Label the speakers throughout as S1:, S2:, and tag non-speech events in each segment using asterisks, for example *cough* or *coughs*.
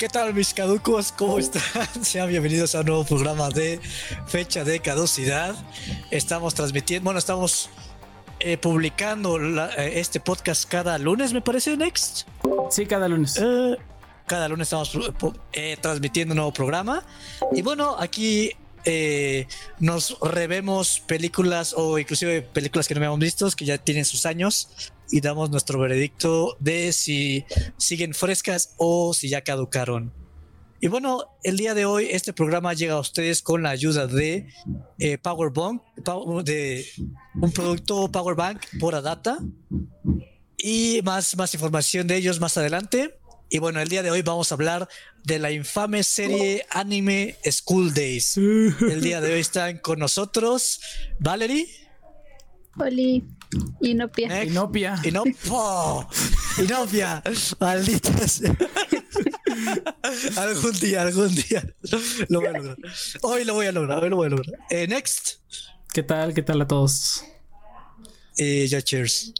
S1: ¿Qué tal mis caducos? ¿Cómo están? *laughs* Sean bienvenidos a un nuevo programa de fecha de caducidad. Estamos transmitiendo, bueno, estamos eh, publicando eh, este podcast cada lunes, me parece, Next.
S2: Sí, cada lunes.
S1: Eh, cada lunes estamos transmitiendo un nuevo programa. Y bueno, aquí nos revemos películas o inclusive películas que no habíamos visto, que ya tienen sus años y damos nuestro veredicto de si siguen frescas o si ya caducaron. Y bueno, el día de hoy este programa llega a ustedes con la ayuda de eh, Powerbank, de un producto Powerbank por Adata y más, más información de ellos más adelante. Y bueno, el día de hoy vamos a hablar de la infame serie anime School Days. El día de hoy están con nosotros Valerie.
S3: Oli. Inopia.
S2: Inopia. *laughs*
S1: Inopia. Inopia. Malditas. *laughs* algún día, algún día. Lo voy a lograr. Hoy lo voy a lograr. Hoy lo voy a lograr. Eh, next.
S2: ¿Qué tal? ¿Qué tal a todos?
S1: Eh, ya, cheers.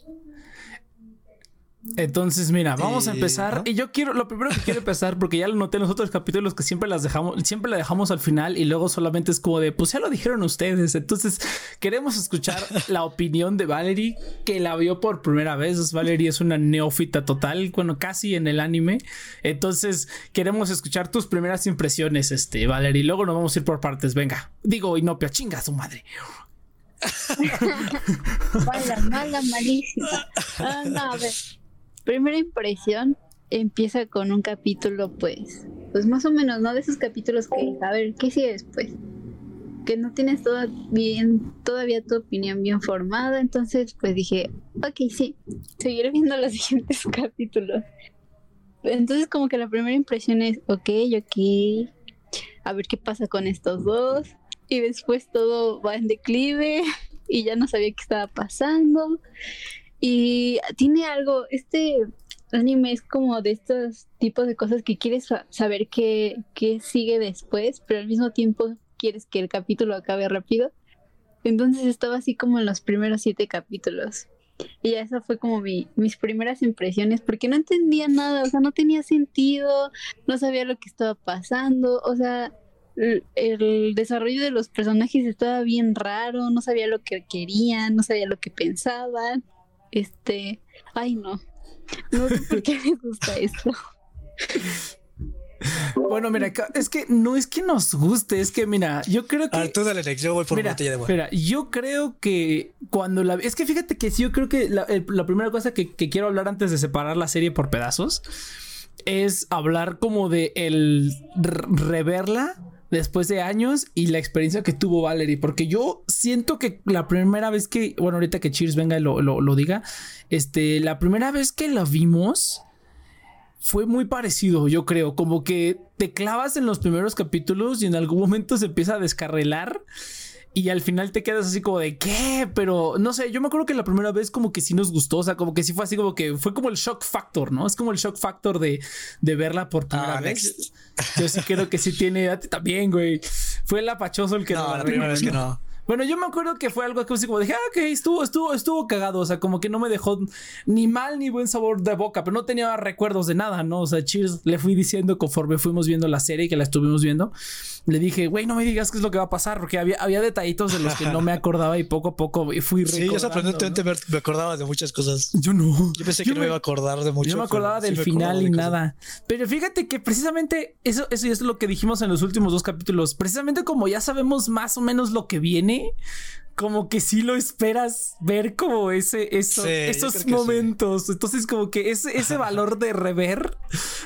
S2: Entonces, mira, vamos a empezar. Y yo quiero, lo primero que quiero empezar, porque ya lo noté en los otros capítulos que siempre las dejamos, siempre la dejamos al final y luego solamente es como de, pues ya lo dijeron ustedes. Entonces, queremos escuchar la opinión de Valerie, que la vio por primera vez. Valerie es una neófita total, bueno, casi en el anime. Entonces, queremos escuchar tus primeras impresiones, este, Valerie. Luego nos vamos a ir por partes. Venga, digo, Inopia, chinga a su madre. *laughs*
S3: mala, mala, malísima. Ah, no, a ver primera impresión empieza con un capítulo, pues, pues más o menos, ¿no? De esos capítulos que, a ver, ¿qué sigue después? Que no tienes bien, todavía tu opinión bien formada, entonces pues dije, ok, sí, seguiré viendo los *laughs* siguientes capítulos. Entonces como que la primera impresión es, ok, ok, a ver qué pasa con estos dos, y después todo va en declive, *laughs* y ya no sabía qué estaba pasando, y tiene algo, este anime es como de estos tipos de cosas que quieres saber qué, sigue después, pero al mismo tiempo quieres que el capítulo acabe rápido. Entonces estaba así como en los primeros siete capítulos. Y esa fue como mis primeras impresiones, porque no entendía nada, o sea, no tenía sentido, no sabía lo que estaba pasando, o sea, el desarrollo de los personajes estaba bien raro, no sabía lo que querían, no sabía lo que pensaban. Este, ay no, no sé por qué me gusta esto.
S2: Bueno, mira, es que no es que nos guste, es que mira, yo creo que.
S1: Ah, tú dale, yo voy por
S2: mira,
S1: botella de
S2: agua. Mira, yo creo que cuando la. Es que fíjate que sí, yo creo que la, primera cosa que, quiero hablar antes de separar la serie por pedazos es hablar como de el reverla después de años y la experiencia que tuvo Valerie, porque yo siento que la primera vez que, bueno, ahorita que Cheers venga y lo, lo, diga, este, la primera vez que la vimos fue muy parecido, yo creo, como que te clavas en los primeros capítulos y en algún momento se empieza a descarrelar y al final te quedas así como de qué, pero no sé, yo me acuerdo que la primera vez como que sí nos gustó, o sea, como que sí fue así como que fue como el shock factor, ¿no? Es como el shock factor de, de verla por primera ah, vez. Yo sí creo que sí *laughs* tiene, a ti también, güey. Fue el apachoso el que
S1: no. la primera vez que no.
S2: Bueno, yo me acuerdo que fue algo así como dije, ah, ok, estuvo, estuvo, estuvo cagado. O sea, como que no me dejó ni mal ni buen sabor de boca, pero no tenía recuerdos de nada, ¿no? O sea, Cheers le fui diciendo conforme fuimos viendo la serie que la estuvimos viendo. Le dije, güey, no me digas qué es lo que va a pasar, porque había, había detallitos de los que no me *laughs* acordaba y poco a poco fui
S1: Sí, yo sorprendentemente me acordaba de muchas cosas.
S2: Yo no.
S1: Yo pensé que no me iba a acordar de mucho.
S2: Yo me acordaba del final y nada. Pero fíjate que precisamente eso, eso es lo que dijimos en los últimos dos capítulos. Precisamente como ya sabemos más o menos lo que viene, como que sí lo esperas ver como ese, esos momentos. Entonces, como que ese, ese valor de rever,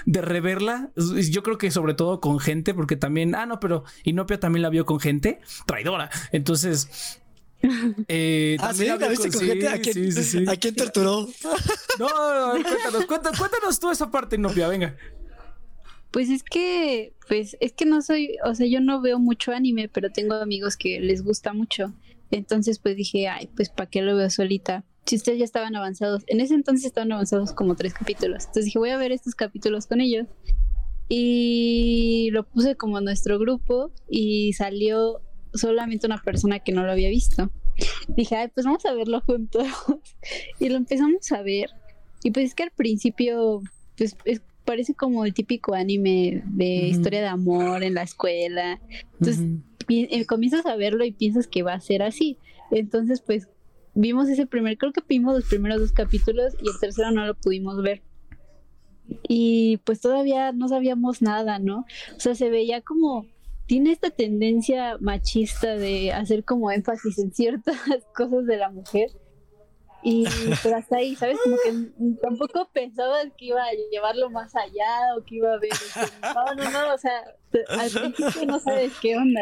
S2: de reverla, yo creo que sobre todo con gente, porque también, ah, no, pero Inopia también la vio con gente traidora. Entonces, *laughs*
S1: eh, ah, sí, la viste con, gente. ¿A quién, ¿A quién torturó? *laughs*
S2: No, cuéntanos, cuéntanos, cuéntanos tú esa parte, Inopia, venga.
S3: Pues es que, pues es que no soy, o sea, yo no veo mucho anime, pero tengo amigos que les gusta mucho. Entonces pues dije, ay, pues ¿para qué lo veo solita? Si ustedes ya estaban avanzados, en ese entonces estaban avanzados como tres capítulos. Entonces dije, voy a ver estos capítulos con ellos. Y lo puse como nuestro grupo y salió solamente una persona que no lo había visto. Dije, ay, pues vamos a verlo juntos. *laughs* y lo empezamos a ver. Y pues es que al principio, pues es parece como el típico anime de
S2: Ujú.
S3: historia de amor en la escuela. Entonces, pi- eh, comienzas a verlo y piensas que va a ser así. Entonces, pues vimos ese primer, creo que vimos los primeros dos capítulos y el tercero no lo pudimos ver. Y pues todavía no sabíamos nada, ¿no? O sea, se veía como, tiene esta tendencia machista de hacer como énfasis en ciertas *laughs* cosas de la mujer. Y pero hasta ahí, ¿sabes? Como que tampoco pensabas que iba a llevarlo más allá o que iba a ver. No, no, no, o sea, al principio no sabes qué onda.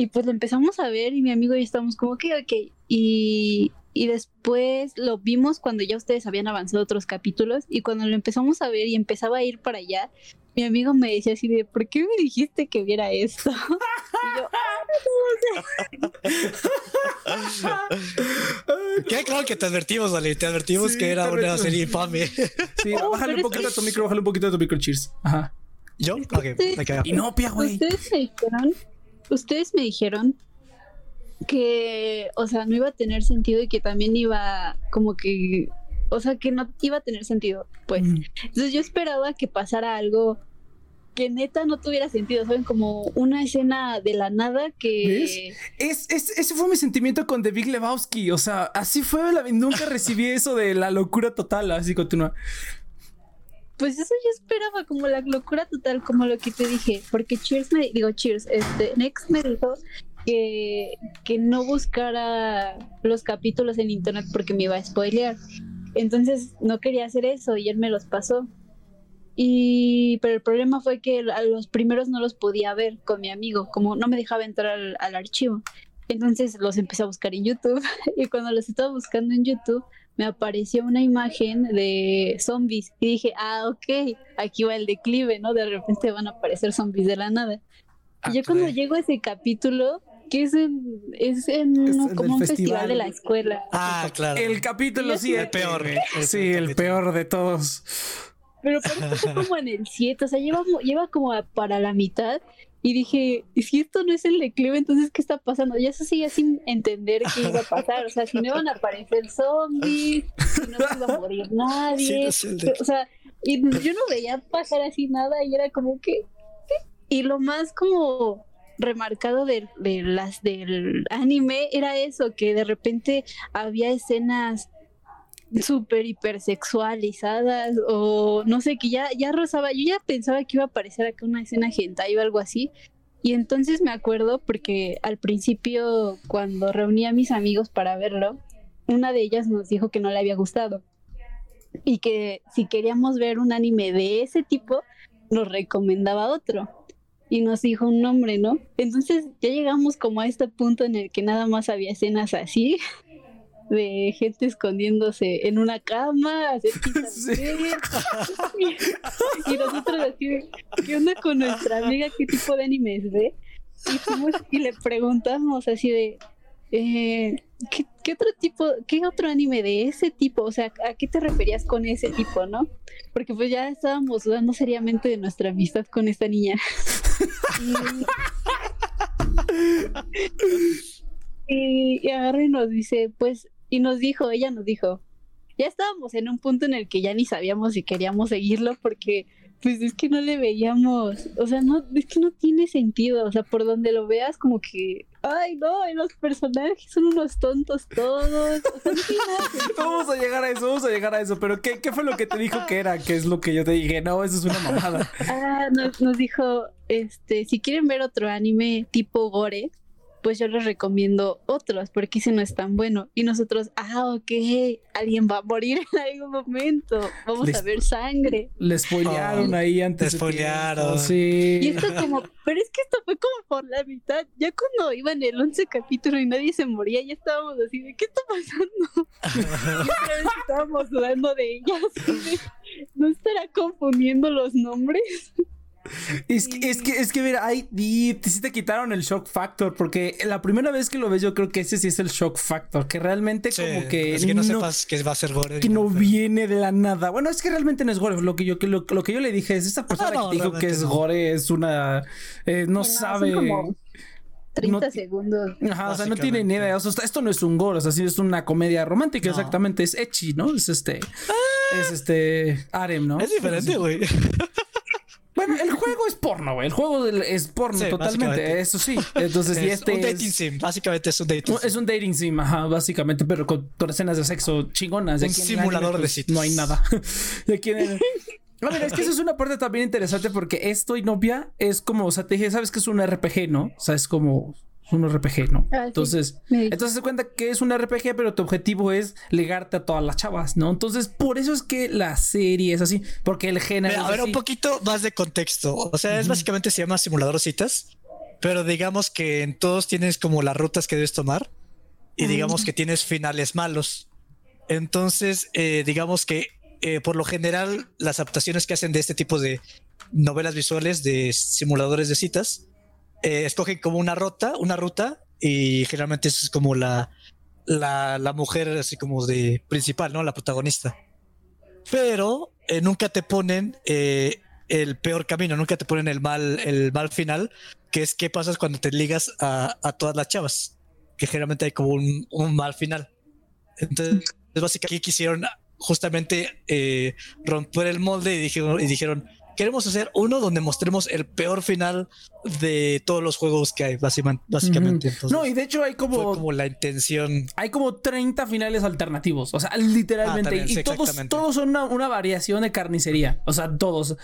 S3: Y pues lo empezamos a ver y mi amigo y yo estábamos como que, ok. Y, y después lo vimos cuando ya ustedes habían avanzado otros capítulos y cuando lo empezamos a ver y empezaba a ir para allá, mi amigo me decía así de, ¿por qué me dijiste que viera esto? *laughs* Y yo,
S1: Queda claro que te advertimos, Ale. Te advertimos
S2: Sí,
S1: que era una serie infame. *laughs*
S2: Sí,
S3: Oh,
S2: bájale un poquito
S3: que-
S2: a tu micro, bájale un poquito a tu micro, cheers. Ajá.
S1: ¿Yo? Ok, me queda.
S2: Inopia, güey.
S3: Ustedes me dijeron, ustedes me dijeron que, o sea, no iba a tener sentido y que también iba como que, o sea, que no iba a tener sentido, pues.
S2: Mm.
S3: Entonces yo esperaba que pasara algo que neta no tuviera sentido, ¿saben? Como una escena de la nada que...
S2: Es, es, ese fue mi sentimiento con The Big Lebowski. O sea, así fue. la- nunca recibí eso de la locura total. Así continúa.
S3: Pues eso yo esperaba, como la locura total, como lo que te dije, porque Cheers me, digo Cheers, este, Next me dijo que, que no buscara los capítulos en internet porque me iba a spoilear. Entonces no quería hacer eso y él me los pasó. Y, pero el problema fue que a los primeros no los podía ver con mi amigo, como no me dejaba entrar al, al archivo. Entonces los empecé a buscar en YouTube *laughs* y cuando los estaba buscando en YouTube me apareció una imagen de zombies y dije, ah, ok, aquí va el declive, ¿no? De repente van a aparecer zombies de la nada.
S1: Ah,
S3: Y yo cuando llego a ese capítulo, que es en, es en
S2: Es el
S3: como un festival.
S2: festival.
S3: de la escuela.
S1: Ah, claro.
S2: El capítulo
S3: Sí,
S2: 7.
S1: el peor. El
S2: Sí, el peor de todos.
S3: Pero parece que como en el 7, o sea, lleva, lleva como para la mitad. Y dije, ¿y si esto no es el declive, entonces qué está pasando? Ya eso seguía sin entender qué iba a pasar. O sea, si no iban a aparecer zombies, si no se iba a morir *laughs*
S1: Sí,
S3: nadie.
S1: no
S3: O sea, y yo no veía pasar así nada y era como que... ¿qué? Y lo más como remarcado de, de las del anime era eso, que de repente había escenas súper hipersexualizadas o no sé, que ya, ya rozaba, yo ya pensaba que iba a aparecer acá una escena hentai o algo así. Y entonces me acuerdo porque al principio cuando reuní a mis amigos para verlo, una de ellas nos dijo que no le había gustado y que si queríamos ver un anime de ese tipo, nos recomendaba otro. Y nos dijo un nombre, ¿no? Entonces ya llegamos como a este punto en el que nada más había escenas así, de gente escondiéndose en una cama, *laughs*
S2: Sí.
S3: y, *laughs* y nosotros así, ¿qué onda con nuestra amiga? ¿Qué tipo de animes ve? Y, fuimos y le preguntamos así de, eh, ¿qué, qué otro tipo, qué otro anime de ese tipo? O sea, ¿a qué te referías con ese tipo, no? Porque pues ya estábamos dudando seriamente de nuestra amistad con esta niña. *laughs* Y, y agarra y nos dice, pues, y nos dijo, ella nos dijo, ya estábamos en un punto en el que ya ni sabíamos si queríamos seguirlo porque pues es que no le veíamos, o sea, no, es que no tiene sentido, o sea, por donde lo veas como que, ay no, los personajes son unos tontos todos, o sea, no. *laughs*
S2: Vamos a llegar a eso, vamos a llegar a eso. Pero ¿qué, qué fue lo que te dijo que era? ¿Qué es lo que yo te dije? No, eso es una mamada.
S3: Ah, nos, nos dijo, este, si quieren ver otro anime tipo gore, pues yo les recomiendo otros, porque ese no es tan bueno. Y nosotros, ah, ok, alguien va a morir en algún momento, vamos
S2: Les-
S3: a ver sangre.
S2: Le spoilearon
S1: Oh,
S2: ahí antes.
S1: spoilearon.
S2: tiempo, Sí.
S3: Y esto como, pero es que esto fue como por la mitad, ya cuando iba en el 11 capítulo y nadie se moría, ya estábamos así de, ¿qué está pasando? *laughs* y otra vez estábamos dudando de ella, así *laughs* de, ¿no estará confundiendo los nombres?
S2: Es que, es que, es que mira, te- sí te quitaron el shock factor, porque la primera vez que lo ves, yo creo que ese sí es el shock factor, que realmente
S1: Sí,
S2: como que,
S1: es que no, sepas que va a ser gore.
S2: que no
S1: pero-
S2: viene de la nada. Bueno, es que realmente no es gore. Lo que yo, que lo, lo que yo le dije es esta persona
S1: no,
S2: que dijo que es
S1: no.
S2: gore es una eh, no sabe.
S3: como- 30 segundos.
S2: Ajá, o sea, no tiene ni idea. O sea, esto no es un gore, o sea, sí es una comedia romántica, exactamente. Es Echi, ¿no? Es este. Ah. es este. Arem, ¿no?
S1: Es diferente, güey.
S2: Bueno, el juego es porno, güey. El juego es porno totalmente, eso sí. Entonces, es y este
S1: un dating sim, básicamente es un dating sim.
S2: Es un dating sim, ajá, básicamente, pero con, escenas de sexo chingonas.
S1: Un simulador de.
S2: Pues, no hay nada. *laughs* de aquí en *laughs* No, mira, es que eso es una parte también interesante porque esto y novia es como, o sea, te dije, sabes que es un RPG, ¿no? O sea, es como un RPG, ¿no? Ah, entonces, entonces se cuenta que es un RPG, pero tu objetivo es ligarte a todas las chavas, ¿no? Entonces, por eso es que la serie es así, porque el género.
S1: a ver, un poquito más de contexto. O sea, es básicamente se llama simulador citas, pero digamos que en todos tienes como las rutas que debes tomar y digamos que tienes finales malos. Entonces, eh, digamos que eh, por lo general, las adaptaciones que hacen de este tipo de novelas visuales de simuladores de citas eh, escogen como una ruta, una ruta, y generalmente es como la, la, mujer así como de principal, ¿no? La protagonista. Pero eh, nunca te ponen eh, el peor camino, nunca te ponen el mal, el mal final, que es qué pasas cuando te ligas a, a todas las chavas, que generalmente hay como un, un mal final. Entonces, básicamente aquí quisieron justamente romper el molde y dijeron, y dijeron queremos hacer uno donde mostremos el peor final de todos los juegos que hay, básicamente.
S2: no, y de hecho hay como.
S1: como la intención.
S2: Hay como 30 finales alternativos. O sea, literalmente. Ah, y todos, todos son una, variación de carnicería. O sea, todos.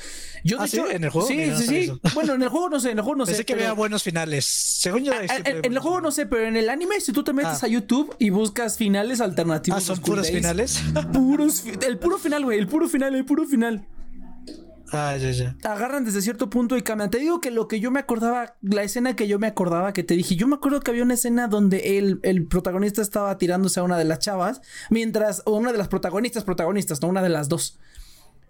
S1: Yo, de ¿Ah, hecho, ¿En el juego?
S2: Sí, sí, sí. Bueno, en el juego no sé, en el juego no
S1: Pensé
S2: sé.
S1: que había buenos finales. Según yo.
S2: en, el juego no sé, pero en el anime, si tú te metes ah. a YouTube y buscas finales alternativos.
S1: Ah, son puros finales.
S2: Puros. El puro final, güey. El puro final, el puro final.
S1: Ah.
S2: Agarran desde cierto punto y cambian. Te digo que lo que yo me acordaba, la escena que yo me acordaba que te dije, yo me acuerdo que había una escena donde el, el protagonista estaba tirándose a una de las chavas, mientras, o una de las protagonistas, protagonistas, no una de las dos.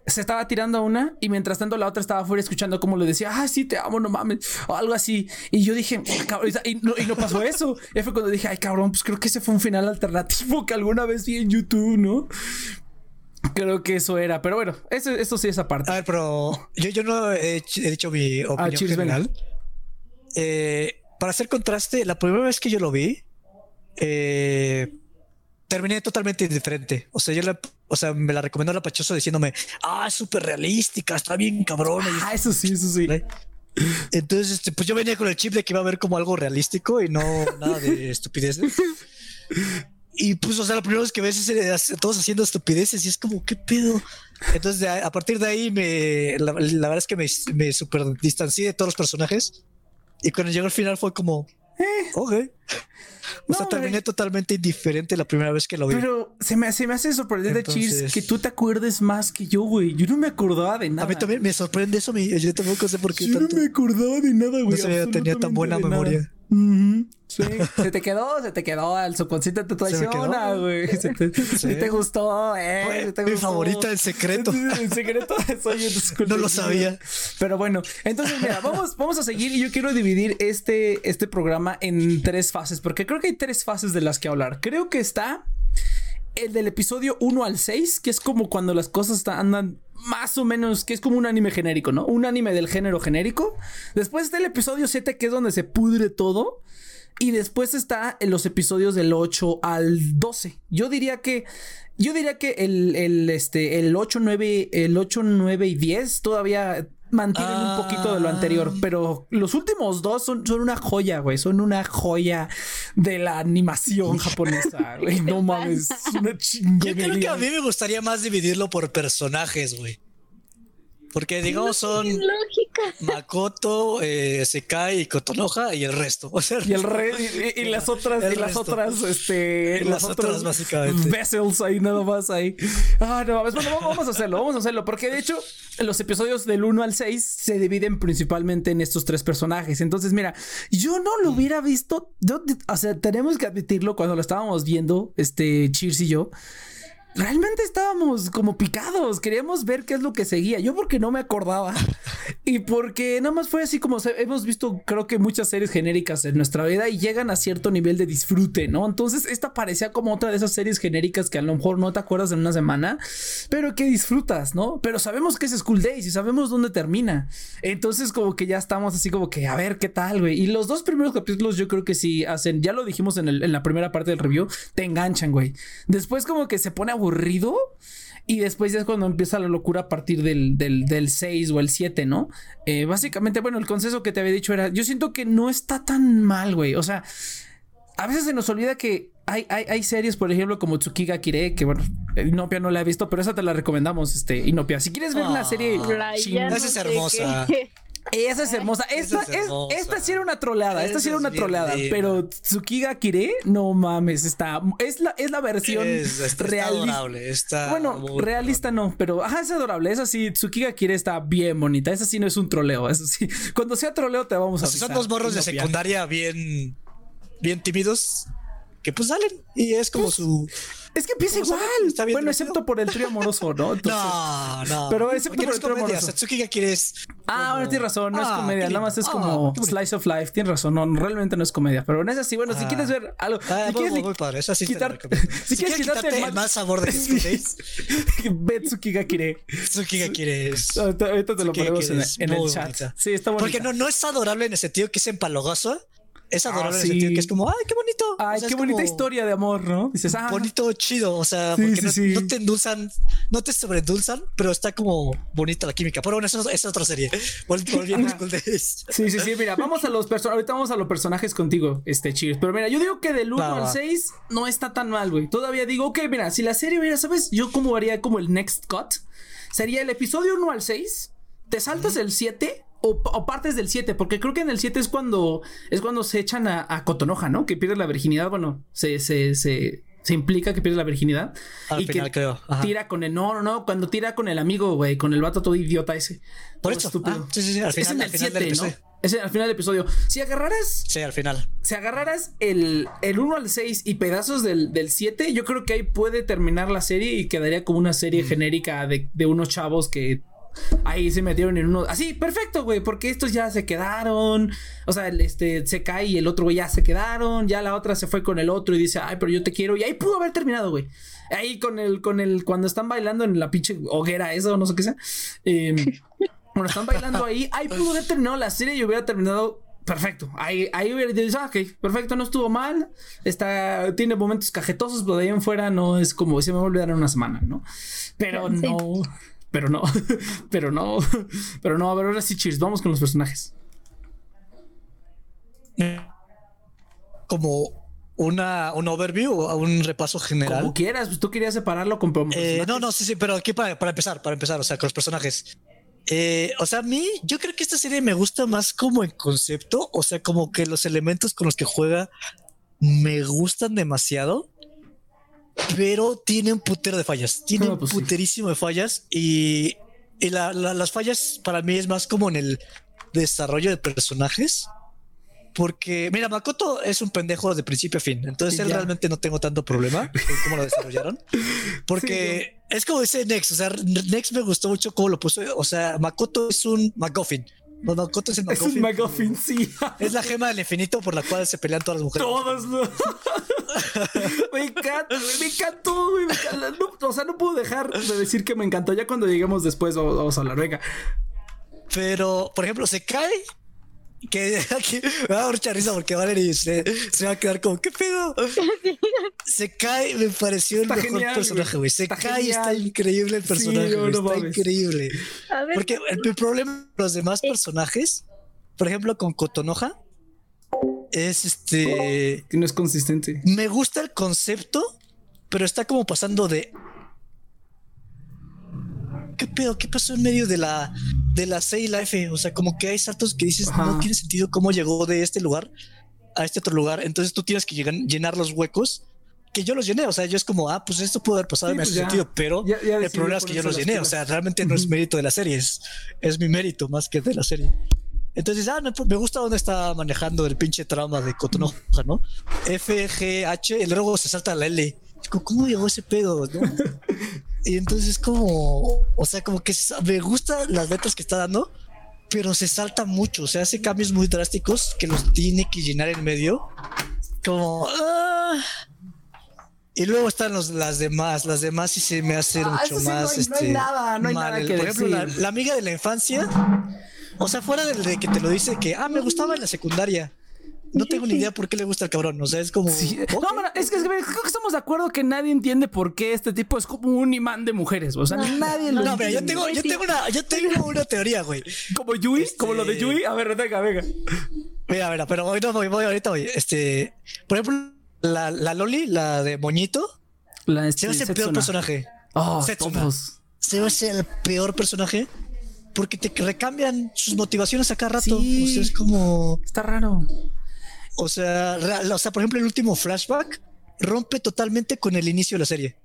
S2: Se estaba tirando a una y mientras tanto la otra estaba afuera escuchando cómo le decía, ah, sí, te amo, no mames, o algo así. Y yo dije, y no, y no pasó eso. Y fue cuando dije, ay, cabrón, pues creo que ese fue un final alternativo que alguna vez vi en YouTube, ¿no? Creo que eso era, pero bueno, eso, eso sí es aparte.
S1: A ver, pero yo, yo no he, dicho mi ah, opinión general. Eh, para hacer contraste, la primera vez que yo lo vi, eh, terminé totalmente indiferente. O sea, yo la, o sea, me la recomendó la Pachoso diciéndome, ah, súper realística, está bien cabrón.
S2: Ah, eso sí, eso sí.
S1: Entonces, este, pues yo venía con el chip de que iba a ver como algo realístico y no nada de *laughs* estupidez. Y pues, o sea, la primera vez que ves es todos haciendo estupideces y es como, ¿qué pedo? Entonces, a, partir de ahí, me, la, verdad es que me, me super distancié de todos los personajes. Y cuando llegó al final fue como, eh, ok. O sea, terminé totalmente indiferente la primera vez que lo vi.
S2: Pero se me, se me hace sorprendente, Cheers, que tú te acuerdes más que yo, güey. Yo no me acordaba de nada.
S1: A mí también me sorprende eso. yo tampoco sé por qué.
S2: Yo no me acordaba de nada, güey.
S1: No tenía tan buena memoria.
S2: Sí. *laughs* Se te quedó, se te quedó, el subconsciente te traiciona, güey. *laughs* Se te, *laughs* te gustó, eh.
S1: mi favorita, el secreto.
S2: El secreto soy
S1: No lo sabía.
S2: Pero bueno, entonces mira, vamos, vamos a seguir y yo quiero dividir este, este programa en tres fases, porque creo que hay tres fases de las que hablar. Creo que está el del episodio 1 al 6, que es como cuando las cosas andan más o menos, que es como un anime genérico, ¿no? Un anime del género genérico. Después está el episodio 7, que es donde se pudre todo. Y después está en los episodios del 8 al 12. Yo diría que. Yo diría que el, el, este, el 8, 9, el 8, 9 y 10 todavía mantienen un poquito de lo anterior, ah. pero los últimos dos son, son una joya, güey. Son una joya de la animación japonesa, güey. *laughs* No mames, una chingonería.
S1: Yo creo que a mí me gustaría más dividirlo por personajes, güey. Porque digamos son Makoto, eh, Sekai y Kotonoha y el resto. *laughs*
S2: y el re y, las otras, y las otras, este,
S1: las, otras, básicamente.
S2: Vessels ahí nada más ahí. Ah, no, bueno, vamos a hacerlo, vamos a hacerlo. Porque de hecho, los episodios del 1 al 6 se dividen principalmente en estos tres personajes. Entonces, mira, yo no lo hubiera visto. o sea, tenemos que admitirlo cuando lo estábamos viendo, este Cheers y yo realmente estábamos como picados, queríamos ver qué es lo que seguía. Yo porque no me acordaba y porque nada más fue así como hemos visto creo que muchas series genéricas en nuestra vida y llegan a cierto nivel de disfrute, ¿no? Entonces esta parecía como otra de esas series genéricas que a lo mejor no te acuerdas en una semana, pero que disfrutas, ¿no? Pero sabemos que es School Days y sabemos dónde termina. Entonces como que ya estamos así como que a ver qué tal, güey. Y los dos primeros capítulos yo creo que sí hacen, ya lo dijimos en, en la primera parte del review, te enganchan, güey. Después como que se pone a aburrido. Y después ya es cuando empieza la locura a partir del, del, 6 o el 7, ¿no? Eh, básicamente, bueno, el consejo que te había dicho era, yo siento que no está tan mal, güey. O sea, a veces se nos olvida que hay, hay, series, por ejemplo, como Tsukiga Kire, que bueno, Inopia no la he visto, pero esa te la recomendamos, este, Inopia. Si quieres ver una ah. serie...
S1: esa es hermosa.
S2: Esa es hermosa. Esta, es, esta sí era una troleada. Esta sí era una troleada. Pero Tsukiga Kire, no mames, está. Es la, es la versión
S1: es, realista.
S2: bueno, realista no, pero ajá, es adorable. Esa sí, Tsukiga Kire está bien bonita. Esa sí no es un troleo. Eso sí. Cuando sea troleo, te vamos a
S1: avisar. Son dos morros de secundaria bien. Bien tímidos. Que pues salen. Y es como pues, su
S2: es que empieza igual. bueno, excepto por el trío amoroso, ¿no? *laughs*
S1: no, no.
S2: Pero excepto por el trío amoroso.
S1: Satsuki quieres.
S2: Ah, bueno, tienes razón, no es ah, comedia, nada más es como ah, Slice of Life. Tienes razón, no, realmente no es comedia. Pero en esa sí, bueno, si ah. quieres ver algo.
S1: Ah,
S2: si quieres
S1: muy, muy padre, esa sí
S2: quitar, *laughs*
S1: Si, quieres quitarte el mal sabor de *laughs* Days,
S2: ve Tsukiga Kire.
S1: Tsukiga Kire
S2: Ahorita te lo ponemos en, el chat. Sí, está bonito.
S1: Porque no, no es adorable en ese tío que es empalagoso es adorable en el sentido que es como, ay, qué bonito.
S2: Ay, qué bonita historia de amor, ¿no?
S1: Dices, ah. Bonito, chido. O sea, porque no, te endulzan, no te sobreendulzan, pero está como bonita la química. Pero bueno, eso es otra serie.
S2: Sí, sí, sí. Mira, vamos a los personajes. Ahorita vamos a los personajes contigo, este Cheers. Pero mira, yo digo que del 1 al 6 no está tan mal, güey. Todavía digo, ok, mira, si la serie, mira, ¿sabes? Yo como haría como el next cut. Sería el episodio 1 al 6. Te saltas el 7 o, partes del 7, porque creo que en el 7 es cuando es cuando se echan a, Cotonoja, ¿no? Que pierde la virginidad, bueno, se, se, se, se implica que pierde la virginidad.
S1: y que
S2: tira con el. No, no, no. Cuando tira con el amigo, güey. Con el vato todo idiota ese.
S1: Por eso. Estúpido.
S2: Ah, sí, sí, sí. Al final, es en el 7, ¿no? Es al final del episodio. Si agarraras.
S1: Sí, al final.
S2: Si agarraras el, el 1 al 6 y pedazos del, del 7, yo creo que ahí puede terminar la serie y quedaría como una serie mm. genérica de, de unos chavos que Ahí se metieron en uno. Así, perfecto, güey. Porque estos ya se quedaron. O sea, este se cae y el otro güey ya se quedaron. Ya la otra se fue con el otro y dice, ay, pero yo te quiero. Y ahí pudo haber terminado, güey. Ahí con el, con el, cuando están bailando en la pinche hoguera, eso, no sé qué sea. Eh, *laughs* cuando están bailando ahí, ahí pudo haber terminado la serie y hubiera terminado perfecto. Ahí, ahí hubiera dicho, ah, ok, perfecto, no estuvo mal. Está, tiene momentos cajetosos, pero de ahí en fuera no es como si me voy a olvidar en una semana, ¿no? Pero no pero no, *laughs* pero no, *laughs* pero no, a ver, ahora sí, cheers, vamos con los personajes.
S1: Como una, un overview o un repaso general.
S2: Como quieras, pues tú querías separarlo con
S1: eh, No, no, sí, sí, pero aquí para, para, empezar, para empezar, o sea, con los personajes. Eh, o sea, a mí, yo creo que esta serie me gusta más como en concepto, o sea, como que los elementos con los que juega me gustan demasiado pero tiene un putero de fallas. Tiene un pues puterísimo de fallas y, las fallas para mí es más como en el desarrollo de personajes. Porque, mira, Makoto es un pendejo de principio a fin. Entonces, él realmente no tengo tanto problema con cómo lo desarrollaron. *laughs* Porque es como dice Next. O sea, Next me gustó mucho cómo lo puso. O sea, Makoto es un MacGuffin. No, no, Coto es el
S2: McGuffin. Es un McGuffin, sí.
S1: Es la gema del infinito por la cual se pelean todas las mujeres.
S2: Todas. *laughs* me encanta, me encantó, güey. o sea, no puedo dejar de decir que me encantó. Ya cuando lleguemos después vamos a hablar, venga.
S1: Pero, por ejemplo, se cae que *laughs* aquí me va a dar mucha risa porque Valerie se, se, va a quedar como, ¿qué pedo? Se cae, me pareció el mejor personaje, güey. Se cae y está increíble el personaje, está increíble. Porque el, problema con los demás personajes, por ejemplo, con Cotonoja, es este.
S2: Que no es consistente.
S1: Me gusta el concepto, pero está como pasando de ¿qué pedo? ¿Qué pasó en medio de la, de la C y la F? O sea, como que hay saltos que dices, no tiene sentido cómo llegó de este lugar a este otro lugar. Entonces tú tienes que llenar los huecos que yo los llené. O sea, yo es como, ah, pues esto puede haber pasado en pues sentido, pero el problema es que yo los llené. O sea, realmente no es mérito de la serie, es, es mi mérito más que de la serie. Entonces, ah, me gusta dónde está manejando el pinche trauma de Cotonoja, ¿no? F, G, H, y luego se salta la L ¿cómo llegó ese pedo? ¿no? *laughs* y entonces como, o sea, como que me gustan las letras que está dando, pero se salta mucho, o sea, hace cambios muy drásticos que los tiene que llenar en medio. Como... Ah. Y luego están los, las demás, las demás sí se me hace
S2: Ah,
S1: mucho
S2: no
S1: más.
S2: hay- no hay
S1: este,
S2: nada, no hay
S1: mal.
S2: nada que
S1: Por ejemplo, la amiga de la infancia, o sea, fuera del de que te lo dice que, ah, me gustaba en la secundaria. No tengo ni idea por qué le gusta el cabrón, o sea, es como.
S2: Sí. No, bueno, es que, es que creo que estamos de acuerdo que nadie entiende por qué este tipo es como un imán de mujeres. O sea, *laughs* nadie lo
S1: No, mira, yo tengo, yo tengo una, yo tengo una teoría, güey.
S2: Como Yui,
S1: Este-
S2: como lo de Yui. A ver, venga, venga.
S1: Mira, mira, pero hoy no voy, voy ahorita voy. Este, por ejemplo, la, la Loli, la de Moñito,
S2: La
S1: se
S2: este,
S1: me hace el peor personaje.
S2: Oh.
S1: Se me hace el peor personaje porque te recambian sus motivaciones a cada rato.
S2: Sí.
S1: O sea, es como,
S2: Está raro.
S1: O sea, o sea, por ejemplo, el último flashback rompe totalmente con el inicio de la serie.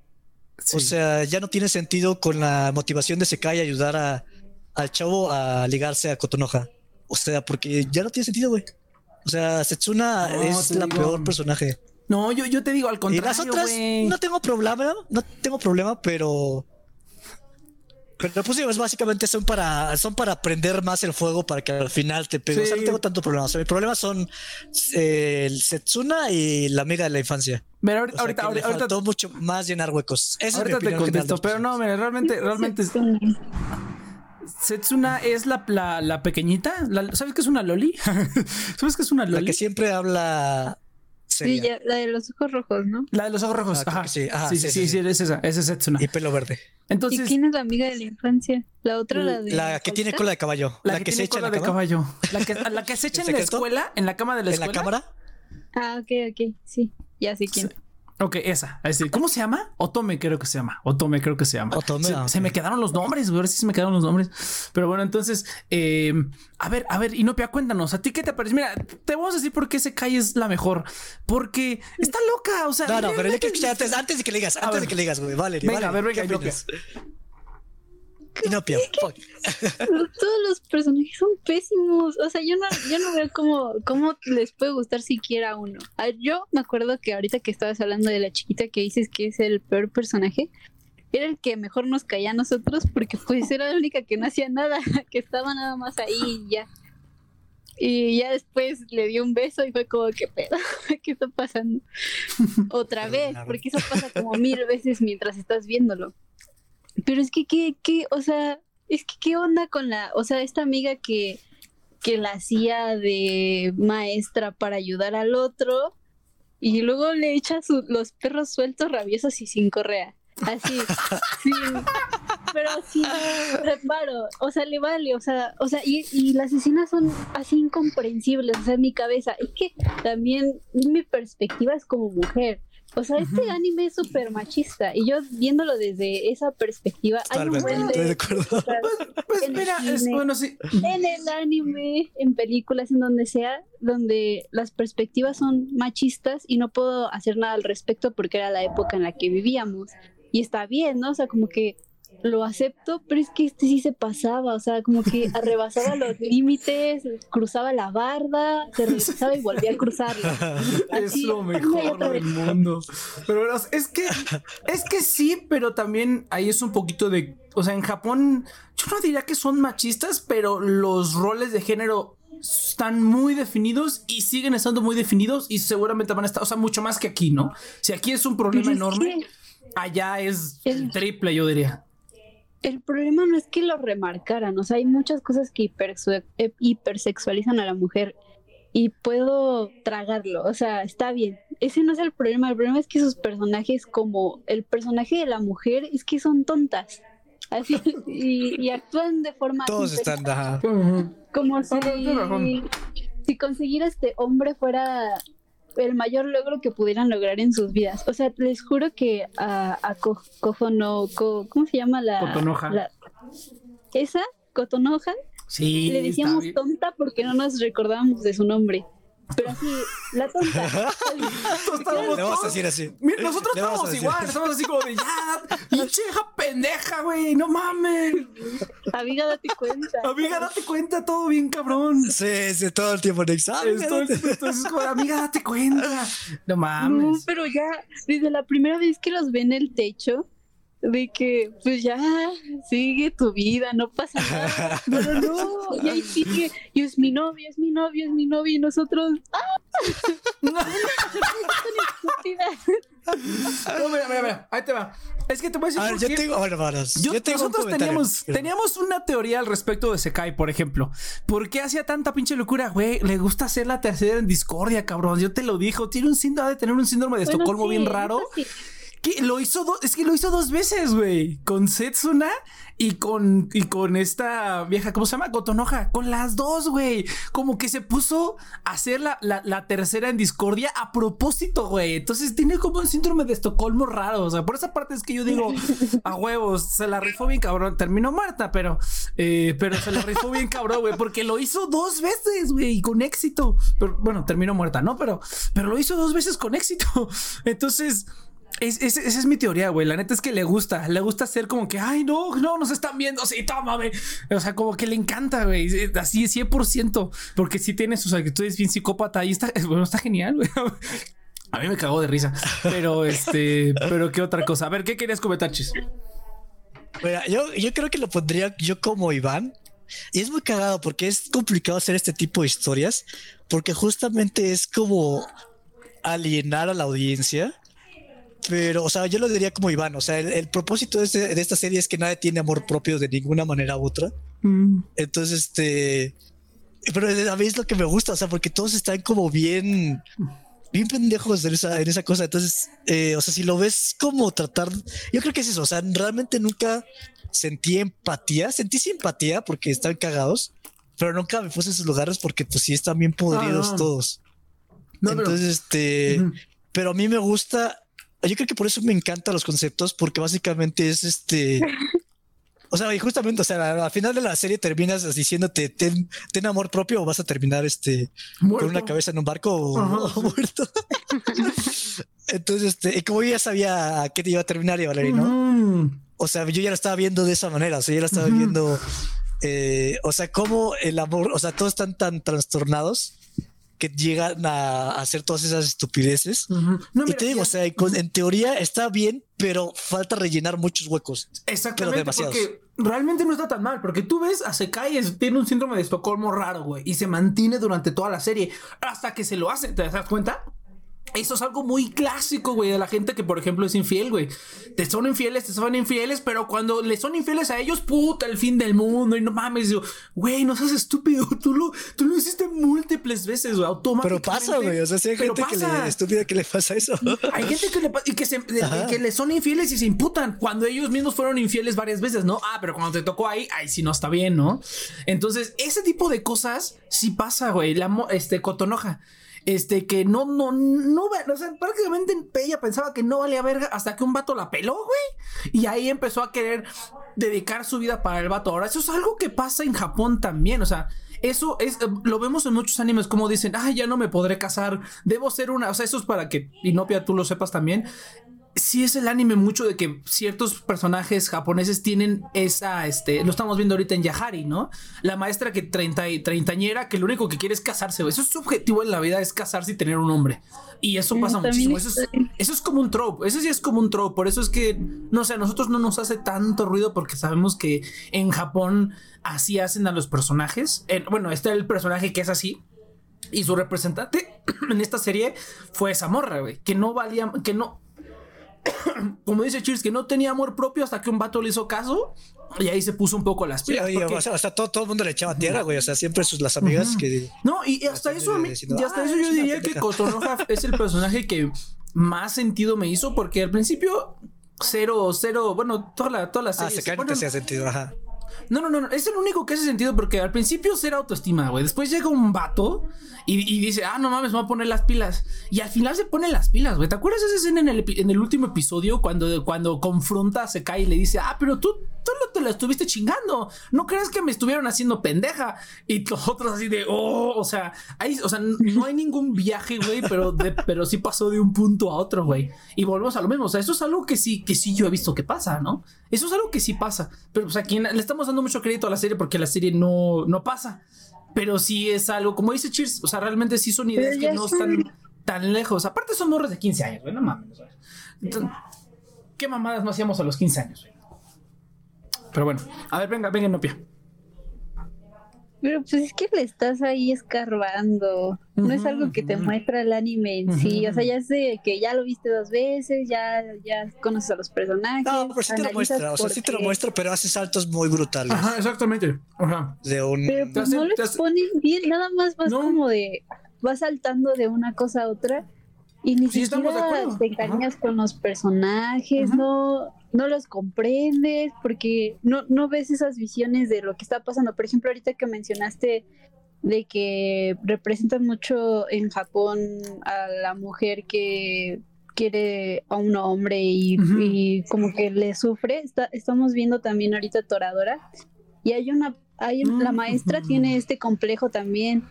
S2: Sí.
S1: O sea, ya no tiene sentido con la motivación de Sekai ayudar a, al chavo a ligarse a Kotonoha. O sea, porque ya no tiene sentido, güey. O sea, Setsuna
S2: No,
S1: es la
S2: digo.
S1: peor personaje.
S2: no, yo, yo te digo al
S1: Y
S2: contrario.
S1: las otras
S2: güey.
S1: no tengo problema, no tengo problema, pero pero pues sí, es básicamente son para son para prender más el fuego para que al final te pegue. O sea,
S2: Sí.
S1: no tengo tanto problema. O sea, mi problema son eh, el Setsuna y la amiga de la infancia.
S2: Mira,
S1: O
S2: ahorita,
S1: sea,
S2: ahorita, ahorita, ahorita,
S1: faltó mucho más llenar huecos. Esa es mi
S2: ahorita te contesto, pero no, mira, realmente, realmente
S3: Setsuna.
S2: Setsuna es la, la, la pequeñita. La- ¿Sabes qué es una loli? *laughs* ¿Sabes qué es una
S1: La
S2: loli?
S1: que siempre habla
S3: Sí, ya, la de los ojos rojos, ¿no?
S2: La de los ojos rojos.
S1: Ah,
S2: Ajá.
S1: sí. Ajá,
S2: sí, sí, sí, sí, es esa. Esa es Setsuna.
S1: y pelo verde.
S3: ¿Y
S2: Entonces,
S3: quién es la amiga de la infancia? La otra, la de.
S1: La que tiene cola de caballo.
S2: la,
S1: La,
S2: que,
S1: que, se echa en la
S2: de caballo. La que, la que se *laughs* echa
S1: ¿En
S2: la escuela, en la cama de la
S1: En la
S2: escuela.
S1: cámara.
S3: Ah, ok, ok. Sí, ya sé quién.
S2: Ok, esa. Es decir, ¿Cómo se llama? Otome creo que se llama. Otome creo que se llama.
S1: Otome,
S2: se,
S1: ah,
S2: se me quedaron los nombres, güey. Ahora sí se me quedaron los nombres. Pero bueno, entonces, eh, a ver, a ver, Inopia, cuéntanos, ¿a ti qué te parece? Mira, te vamos a decir por qué ese Kai es la mejor. Porque está loca, o sea.
S1: No, no, pero escuchar antes, antes de que le digas, antes
S2: ver.
S1: de que le digas, güey. Vale,
S2: Venga, a ver, venga, *laughs* Inopia.
S3: Todos los personajes son pésimos. O sea, yo no, yo no veo cómo, cómo les puede gustar siquiera uno. Ah, Yo me acuerdo que ahorita que estabas hablando de la chiquita que dices que es el peor personaje, era el que mejor nos caía a nosotros porque pues era la única que no hacía nada, *laughs* que estaba nada más ahí y ya. Y ya después le dio un beso y fue como, ¿qué pedo? *laughs* ¿Qué está pasando? Otra vez, porque eso pasa como mil veces mientras estás viéndolo. Pero es que, ¿qué, qué? O sea, es que, ¿qué onda con la, o sea, esta amiga que, que la hacía de maestra para ayudar al otro y luego le echa su- los perros sueltos, rabiosos y sin correa? Así, *laughs* sin, pero sin reparo, o sea, le vale, o sea, o sea, y, y las escenas son así incomprensibles, o sea, en mi cabeza, es que también mi perspectiva es como mujer, o sea, este anime es súper machista, y yo viéndolo desde esa perspectiva, hay un buen
S1: estoy de
S3: de
S1: acuerdo. *laughs*
S2: Pues
S3: en el
S2: mira, es bueno, sí.
S3: en el anime, en películas, en donde sea, donde las perspectivas son machistas y no puedo hacer nada al respecto porque era la época en la que vivíamos. Y está bien, ¿no? O sea, como que lo acepto, pero es que este sí se pasaba, o sea, como que *laughs* arrebasaba los límites, cruzaba la barda, se *laughs* regresaba y volvía a cruzarla. *laughs*
S2: Es lo mejor del mundo. Pero bueno, es que es que sí, pero también ahí es un poquito de, o sea, en Japón yo no diría que son machistas, pero los roles de género están muy definidos y siguen estando muy definidos y seguramente van a estar, o sea, mucho más que aquí, ¿no? Si aquí es un problema
S3: Pero es
S2: enorme, allá es
S3: el
S2: triple, yo diría.
S3: El problema no es que lo remarcaran, o sea, hay muchas cosas que eh, hipersexualizan a la mujer y puedo tragarlo, o sea, está bien. Ese no es el problema, el problema es que sus personajes, como el personaje de la mujer, es que son tontas. Así, *laughs* y, y actúan de forma
S1: Todos están.
S3: como si,
S2: Ah, razón.
S3: si conseguir este hombre fuera el mayor logro que pudieran lograr en sus vidas. O sea, les juro que a, a Ko- Kojo no, Ko- ¿cómo se llama la?
S2: Kotonoha.
S3: la- esa, Kotonoha,
S2: Sí,
S3: le decíamos tonta porque no nos recordábamos de su nombre. Pero así, la tonta. *laughs*
S1: Le vamos a decir así.
S2: Mira, nosotros
S1: Le decir.
S2: igual, estamos así como de ya, pinche hija pendeja, güey, no mames.
S3: Amiga, date cuenta.
S2: Amiga, date cuenta, todo bien cabrón.
S1: Sí, sí, todo el tiempo en examen.
S2: Entonces, como, amiga, date cuenta. No
S3: No,
S2: mames.
S3: pero ya, desde la primera vez que los ve en el techo, de que, pues ya, sigue tu vida, no pasa nada. *laughs* Pero no, y ahí sigue, y es mi novio, es mi novio, es mi novio, y nosotros, ¡ah! *laughs*
S2: No, mira, mira, mira, ahí te va. Es que te voy a decir
S1: A ver,
S2: por
S1: yo tengo, bueno, varas,
S2: Yo-
S1: yo tengo un
S2: nosotros teníamos, teníamos una teoría al respecto de Sekai, por ejemplo. ¿Por qué hacía tanta pinche locura, güey? Le gusta hacer la tercera en discordia, cabrón. Yo te lo dijo. Tiene un síndrome de tener un síndrome de
S3: Bueno,
S2: Estocolmo
S3: sí,
S2: bien
S3: eso
S2: raro.
S3: sí.
S2: Que lo hizo dos, es que lo hizo dos veces, güey. Con Setsuna y con, y con esta vieja, ¿cómo se llama? Gotonoja. Con las dos, güey. Como que se puso a hacer la, la- la tercera en discordia a propósito, güey. Entonces tiene como un síndrome de Estocolmo raro. O sea, por esa parte es que yo digo, *laughs* a huevos, se la rifó bien cabrón. Terminó muerta, pero, eh, pero se la rifó bien cabrón, güey. Porque lo hizo dos veces, güey, y con éxito. Pero bueno, terminó muerta, ¿no? Pero, pero lo hizo dos veces con éxito. *laughs* Entonces. Es, es- esa es mi teoría, güey. La neta es que le gusta. Le gusta hacer como que, ay, no, no, nos están viendo. Sí, tómame. O sea, como que le encanta, güey. Así, 100%. Porque sí tiene sus actitudes bien psicópata. Y está, *laughs* bueno, está genial, güey. *laughs* A mí me cagó de risa. Pero este, pero qué otra cosa. A ver, ¿qué querías comentar, Chis?
S1: Yo, yo creo que lo pondría yo como Iván. Y es muy cagado porque es complicado hacer este tipo de historias. Porque justamente es como alienar a la audiencia. Pero, o sea, yo lo diría como Iván. O sea, el, el propósito de, este- de esta serie es que nadie tiene amor propio de ninguna manera u otra. Entonces, este. Pero a mí es lo que me gusta, o sea, porque todos están como bien. Bien pendejos en esa, en esa cosa. Entonces, eh, o sea, si lo ves como tratar. Yo creo que es eso. O sea, realmente nunca sentí empatía. Sentí simpatía porque están cagados, pero nunca me puse en sus lugares porque, pues, sí están bien podridos
S2: Ah, no.
S1: todos.
S2: No, pero-
S1: Entonces, este. Pero a mí me gusta. Yo creo que por eso me encantan los conceptos, porque básicamente es este. O sea, y justamente, o sea, al final de la serie terminas diciéndote ten, ten amor propio o vas a terminar este
S2: Muerto.
S1: con una cabeza en un barco o, o *laughs* muerto. Entonces, este, y como yo ya sabía a qué te iba a terminar, y Valerie, ¿no?
S2: Ujú.
S1: O sea, yo ya lo estaba viendo de esa manera, o sea, yo lo estaba
S2: Ujú.
S1: viendo, eh, o sea, cómo el amor, o sea, todos están tan trastornados que llegan a, hacer todas esas estupideces.
S2: No,
S1: y te digo,
S2: ya-
S1: o sea, en teoría está bien, pero falta rellenar muchos huecos.
S2: Exactamente,
S1: demasiados.
S2: porque realmente no está tan mal, porque tú ves a Sekai es- tiene un síndrome de Estocolmo raro, güey, y se mantiene durante toda la serie hasta que se lo hace, ¿te das cuenta? Eso es algo muy clásico, güey, de la gente que, por ejemplo, es infiel, güey. Te son infieles, te son infieles, pero cuando le son infieles a ellos, puta, el fin del mundo, y no mames, yo, güey, no seas estúpido, *laughs* tú lo, tú lo hiciste múltiples veces, güey,
S1: Pero
S2: automáticamente.
S1: pasa, güey. O sea, si hay
S2: Pero
S1: gente que le estúpida que le pasa eso.
S2: Hay gente que le, y que, se, que le son infieles y se imputan cuando ellos mismos fueron infieles varias veces, ¿no? Ah, pero cuando te tocó ahí, ahí sí no está bien, ¿no? Entonces, ese tipo de cosas sí pasa, güey. La, este, Cotonoja. Este, que no, no, no, o sea, prácticamente ella pensaba que no valía verga hasta que un vato la peló, güey. Y ahí empezó a querer dedicar su vida para el vato. Ahora, eso es algo que pasa en Japón también, o sea, eso es, eh, lo vemos en muchos animes como dicen, ay, ya no me podré casar, debo ser una, o sea, eso es para que Inopia tú lo sepas también. Sí es el anime mucho de que ciertos personajes japoneses tienen esa, este, lo estamos viendo ahorita en Yahari, ¿no? La maestra que treinta y treintañera que lo único que quiere es casarse. Eso es su objetivo en la vida, es casarse y tener un hombre. Y eso pasa muchísimo. Eso es, eso es como un trope. Eso sí es como un trope. Por eso es que, no sé, a nosotros no nos hace tanto ruido porque sabemos que en Japón así hacen a los personajes. En- bueno, está el personaje que es así. Y su representante *clears throat* en esta serie fue esa morra, güey. Que no valía, que no. *coughs* Como dice Cheers, que no tenía amor propio hasta que un vato le hizo caso. Y ahí se puso un poco las pilas. porque-
S1: o sea, hasta todo, todo el mundo le echaba tierra, güey. O sea, siempre sus las amigas que.
S2: No, y hasta
S1: Bastante
S2: eso, a mí-
S1: diciendo,
S2: y hasta
S1: "Ah,
S2: eso
S1: es
S2: yo diría que
S1: pendeja".
S2: Kotonoha *laughs* es el personaje que más sentido me hizo porque al principio cero, cero, bueno, toda la, toda la
S1: Ah,
S2: serie.
S1: se cae, no
S2: bueno,
S1: te hacía sentido. Ajá.
S2: No, no, no, no, es el único que hace sentido porque al principio cero autoestima, güey. Después llega un vato y, dice, ah, no mames, me voy a poner las pilas. Y al final se pone las pilas, güey. ¿Te acuerdas esa escena en el, en el último episodio cuando, cuando confronta a Sekai y le dice, ah, pero tú, tú tú lo, te lo estuviste chingando. No crees que me estuvieron haciendo pendeja. Y *laughs* los otros así de, oh, o sea, hay, o sea, no hay ningún viaje, güey, pero, de, *laughs* pero sí pasó de un punto a otro, güey. Y volvemos a lo mismo. O sea, eso es algo que sí, que sí yo he visto que pasa, ¿no? Eso es algo que sí pasa. Pero, pues aquí le estamos dando mucho crédito a la serie porque la serie no, no pasa. Pero sí es algo, como dice Cheers, o sea, realmente sí son ideas que no están tan lejos. Aparte son morros de 15 años, güey, no mames. ¿Qué mamadas no hacíamos a los 15 años, güey? Pero bueno, a ver, venga, venga, Nopia.
S3: Pero pues es que le estás ahí escarbando. No es algo que te muestra el anime en sí. O sea, ya sé que ya lo viste dos veces, ya, ya conoces a los personajes.
S1: No, pero sí te lo muestra. O sea, sí te lo muestra, pero hace saltos muy brutales.
S2: Ajá, exactamente. Ajá.
S1: De un.
S3: Pero pues no lo pones bien, nada más vas como de. Vas saltando de una cosa a otra. Y ni siquiera te encariñas con los personajes, no no los comprendes porque no, no ves esas visiones de lo que está pasando. Por ejemplo, ahorita que mencionaste de que representan mucho en Japón a la mujer que quiere a un hombre y, como que le sufre. estamos viendo también ahorita Toradora. Y hay una, hay la maestra tiene este complejo también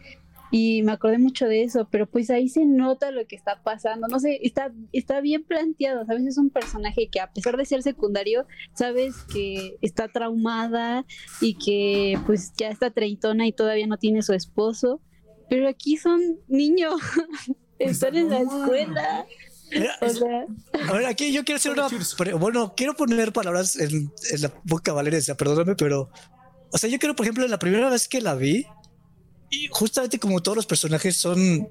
S3: y me acordé mucho de eso, pero pues ahí se nota lo que está pasando, no sé, está, está bien planteado, sabes, es un personaje que a pesar de ser secundario, sabes que está traumada y que pues ya está treintona y todavía no tiene su esposo, pero aquí son niños, *laughs* están en la escuela.
S1: a ver, aquí yo quiero hacer una. Bueno, quiero poner palabras en, en la boca, Valeria, perdóname, pero. O sea, yo quiero, por ejemplo, la primera vez que la vi, y justamente como todos los personajes son.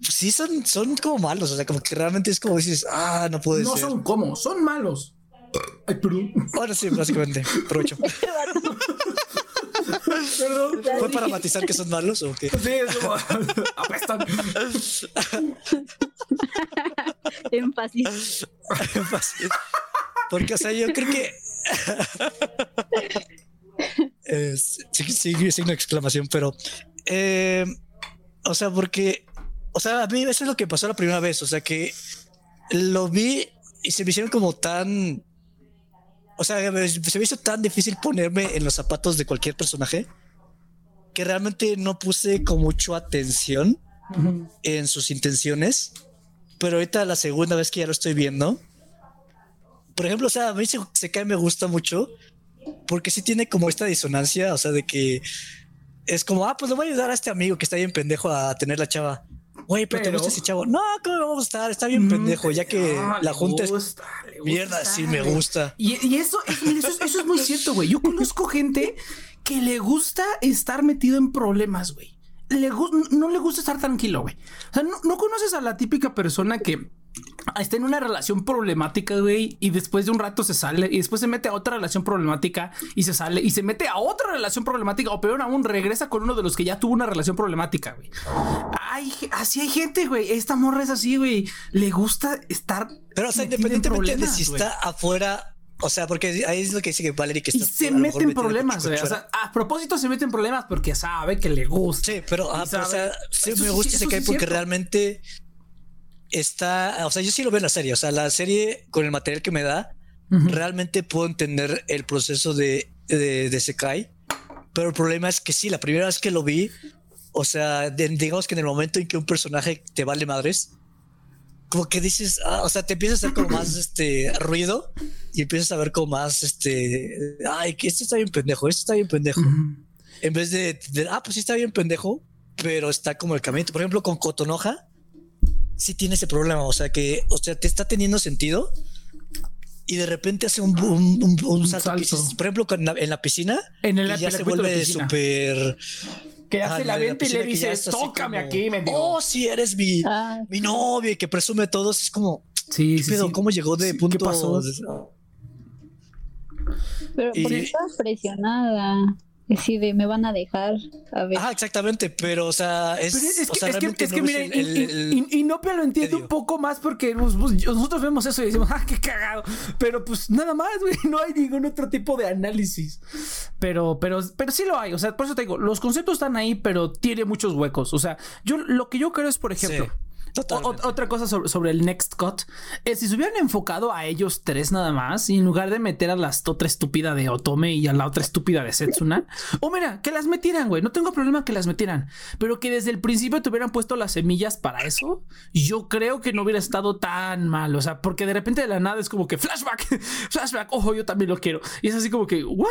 S1: Sí, son, son como malos. O sea, como que realmente es como dices, ah, no puede
S2: ser.
S1: No
S2: son como, son malos. Ay, perdón.
S1: Ahora sí, básicamente. Provecho. *laughs* Perdón. ¿Fue para matizar que son malos o qué?
S2: Sí, es como *laughs* apestan. *laughs*
S3: Énfasis.
S1: Énfasis. Porque, o sea, yo creo que eh, sigue signo de exclamación, pero, eh, o sea, porque, o sea, a mí eso es lo que pasó la primera vez, o sea, que lo vi y se me hicieron como tan, o sea, se me hizo tan difícil ponerme en los zapatos de cualquier personaje que realmente no puse con mucho atención en sus intenciones, pero ahorita la segunda vez que ya lo estoy viendo, por ejemplo, o sea, a mí se, se cae me gusta mucho porque sí tiene como esta disonancia, o sea, de que es como, ah, pues le voy a ayudar a este amigo que está bien pendejo a tener la chava. Güey, pero, te gusta ese chavo. No, ¿cómo vamos a estar? Está bien pendejo, ya que la junta es. Mierda, sí me gusta.
S2: Y, eso, eso, eso, es muy cierto, güey. Yo conozco gente que le gusta estar metido en problemas, güey. Le, no le gusta estar tranquilo, güey. O sea, no conoces a la típica persona que está en una relación problemática, güey, y después de un rato se sale y después se mete a otra relación problemática y se sale y se mete a otra relación problemática o peor aún regresa con uno de los que ya tuvo una relación problemática, güey. Ay, así hay gente, güey. Esta morra es así, güey. Le gusta estar
S1: Pero o sea, independientemente de si está afuera o sea, porque ahí es lo que dice que Valerie que está.
S2: Y se mete en problemas. O sea, a propósito se mete en problemas porque sabe que le gusta.
S1: Sí, pero, ah, o sea, sí me gusta ese que porque realmente está, o sea, yo sí lo veo en la serie, o sea, la serie con el material que me da, realmente puedo entender el proceso de, de, de Sekai, pero el problema es que sí, la primera vez que lo vi, o sea, digamos que en el momento en que un personaje te vale madres, como que dices, ah, o sea, te empiezas a hacer como más este ruido y empiezas a ver como más este, ay, que esto está bien pendejo, esto está bien pendejo. En vez de, de, ah, pues sí está bien pendejo, pero está como el camino. Por ejemplo, con Cotonoja, sí tiene ese problema. O sea que, o sea, te está teniendo sentido y de repente hace un, un, salto. por ejemplo, en la, piscina,
S2: en el,
S1: ya se vuelve súper.
S2: Que hace la venta y le dice, tócame aquí, me
S1: Oh, sí, eres mi, ah. mi novia que presume todos. Es como, sí, sí, ¿cómo llegó de punto?
S2: ¿Qué pasó?
S3: Pero porque estaba presionada. Sí, de me van a dejar. A ver.
S1: Ah, exactamente, pero o sea, es,
S2: es,
S1: que,
S2: es que, mira, y, no pero lo entiendo un poco más porque nosotros vemos eso y decimos, *laughs* ah, qué cagado. Pero pues nada más, güey, no hay ningún otro tipo de análisis. Pero, pero, pero sí lo hay. O sea, por eso te digo, los conceptos están ahí, pero tiene muchos huecos. O sea, yo lo que yo creo es, por ejemplo. Otra cosa sobre, el Next Cut es si se hubieran enfocado a ellos tres nada más y en lugar de meter a la otra estúpida de Otome y a la otra estúpida de Setsuna, o mira, que las metieran, güey. No tengo problema que las metieran, pero que desde el principio te hubieran puesto las semillas para eso. Yo creo que no hubiera estado tan mal, o sea, porque de repente de la nada es como que flashback, *laughs* flashback, ojo, yo también lo quiero. Y es así como que, ¿what?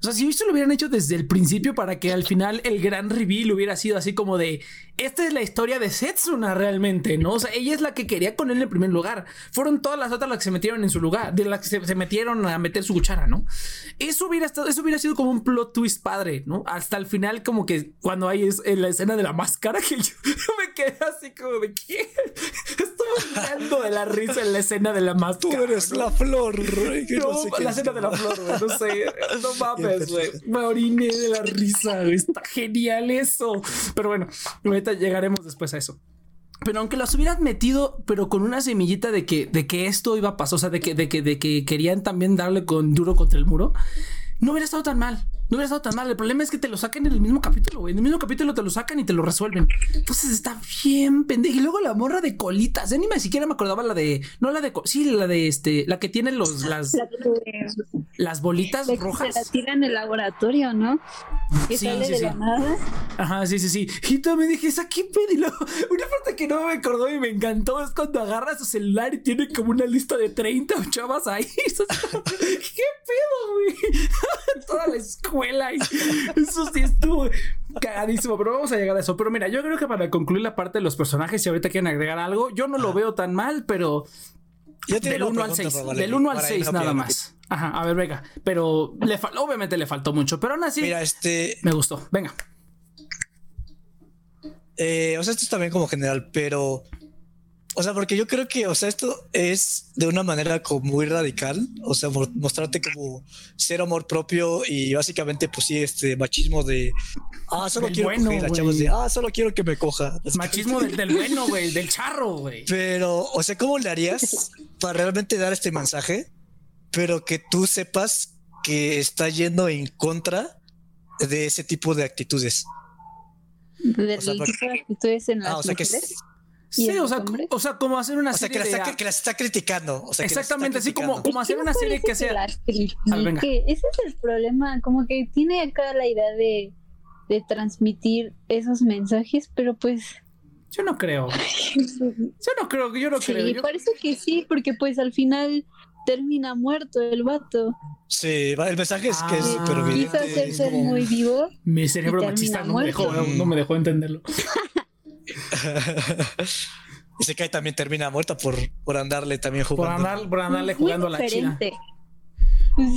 S2: O sea, si esto lo hubieran hecho desde el principio para que al final el gran reveal hubiera sido así como de, esta es la historia de Setsuna realmente, ¿no? O sea, ella es la que quería con él en primer lugar. Fueron todas las otras las que se metieron en su lugar, de las que se, metieron a meter su cuchara, ¿no? Eso hubiera estado, eso hubiera sido como un plot twist padre, ¿no? Hasta el final, como que cuando hay en la escena de la máscara, que *laughs* yo, me quedé así como de ¿qué? Estoy mirando de la risa en la escena de la máscara.
S1: Tú eres la flor,
S2: güey. No, la escena de la flor, güey. No sé. No *laughs* mames, güey. Me oriné de la risa, güey. Está genial eso. Pero bueno, ahorita llegaremos después a eso. Pero aunque las hubieran metido, pero con una semillita de que, de que esto iba a pasar, o sea, de que, de que, de que querían también darle con duro contra el muro, no hubiera estado tan mal. No hubiera estado tan mal. El problema es que te lo sacan en el mismo capítulo, güey. En el mismo capítulo te lo sacan y te lo resuelven. Entonces está bien pendejo. Y luego la morra de colitas. Ya ni me siquiera me acordaba la de. No la de. Sí, la de este. La que tiene los. Las, las bolitas rojas.
S3: Se la tira en el laboratorio, ¿no? Que sí, sale sí, de La nada.
S2: Ajá, sí, sí, sí. Y me dije, ¿esa qué pedo? *laughs* Una parte que no me acordó y me encantó es cuando agarra su celular y tiene como una lista de 30 chavas ahí. *laughs* *laughs* ¿Qué pedo, güey? Toda la escuela y *laughs* eso sí estuvo cagadísimo, pero vamos a llegar a eso. Pero mira, yo creo que para concluir la parte de los personajes, si ahorita quieren agregar algo, yo no lo veo tan mal, pero del 1 al 6, del 1 al 6 nada más. Ajá, a ver, venga, pero le obviamente le faltó mucho, pero aún así
S1: mira, este
S2: me gustó. Venga.
S1: Eh, o sea, esto es también como general, pero o sea, porque yo creo que, o sea, esto es de una manera como muy radical, o sea, mostrarte como ser amor propio y básicamente, pues sí, este machismo de, ah, solo quiero bueno, coger, chavos de, ah, solo quiero que me coja. *laughs*
S2: Machismo del, del bueno, güey, del charro, güey.
S1: Pero, o sea, ¿cómo le harías para realmente dar este mensaje, pero que tú sepas que está yendo en contra de ese tipo de actitudes?
S3: De o sea, tipo de actitudes en las ah, o sea, Que
S2: Sí, o sea, o sea, como hacer una serie.
S1: que, la está, que la está criticando. O sea,
S2: Exactamente, así como, como hacer una serie que sea.
S3: Que ese es el problema, como que tiene acá la idea de, de transmitir esos mensajes, pero pues.
S2: Yo no creo. *laughs* yo no creo, yo no creo.
S3: Sí, parece que sí, porque pues al final termina muerto el vato.
S1: Sí, el mensaje es que es ah.
S3: Quiso hacerse muy vivo.
S2: Mi cerebro machista no me, dejó, no me dejó entenderlo. *laughs*
S1: y se cae también termina muerta por, por andarle también
S2: jugando. Por, andarle jugando a la china.
S3: Pues,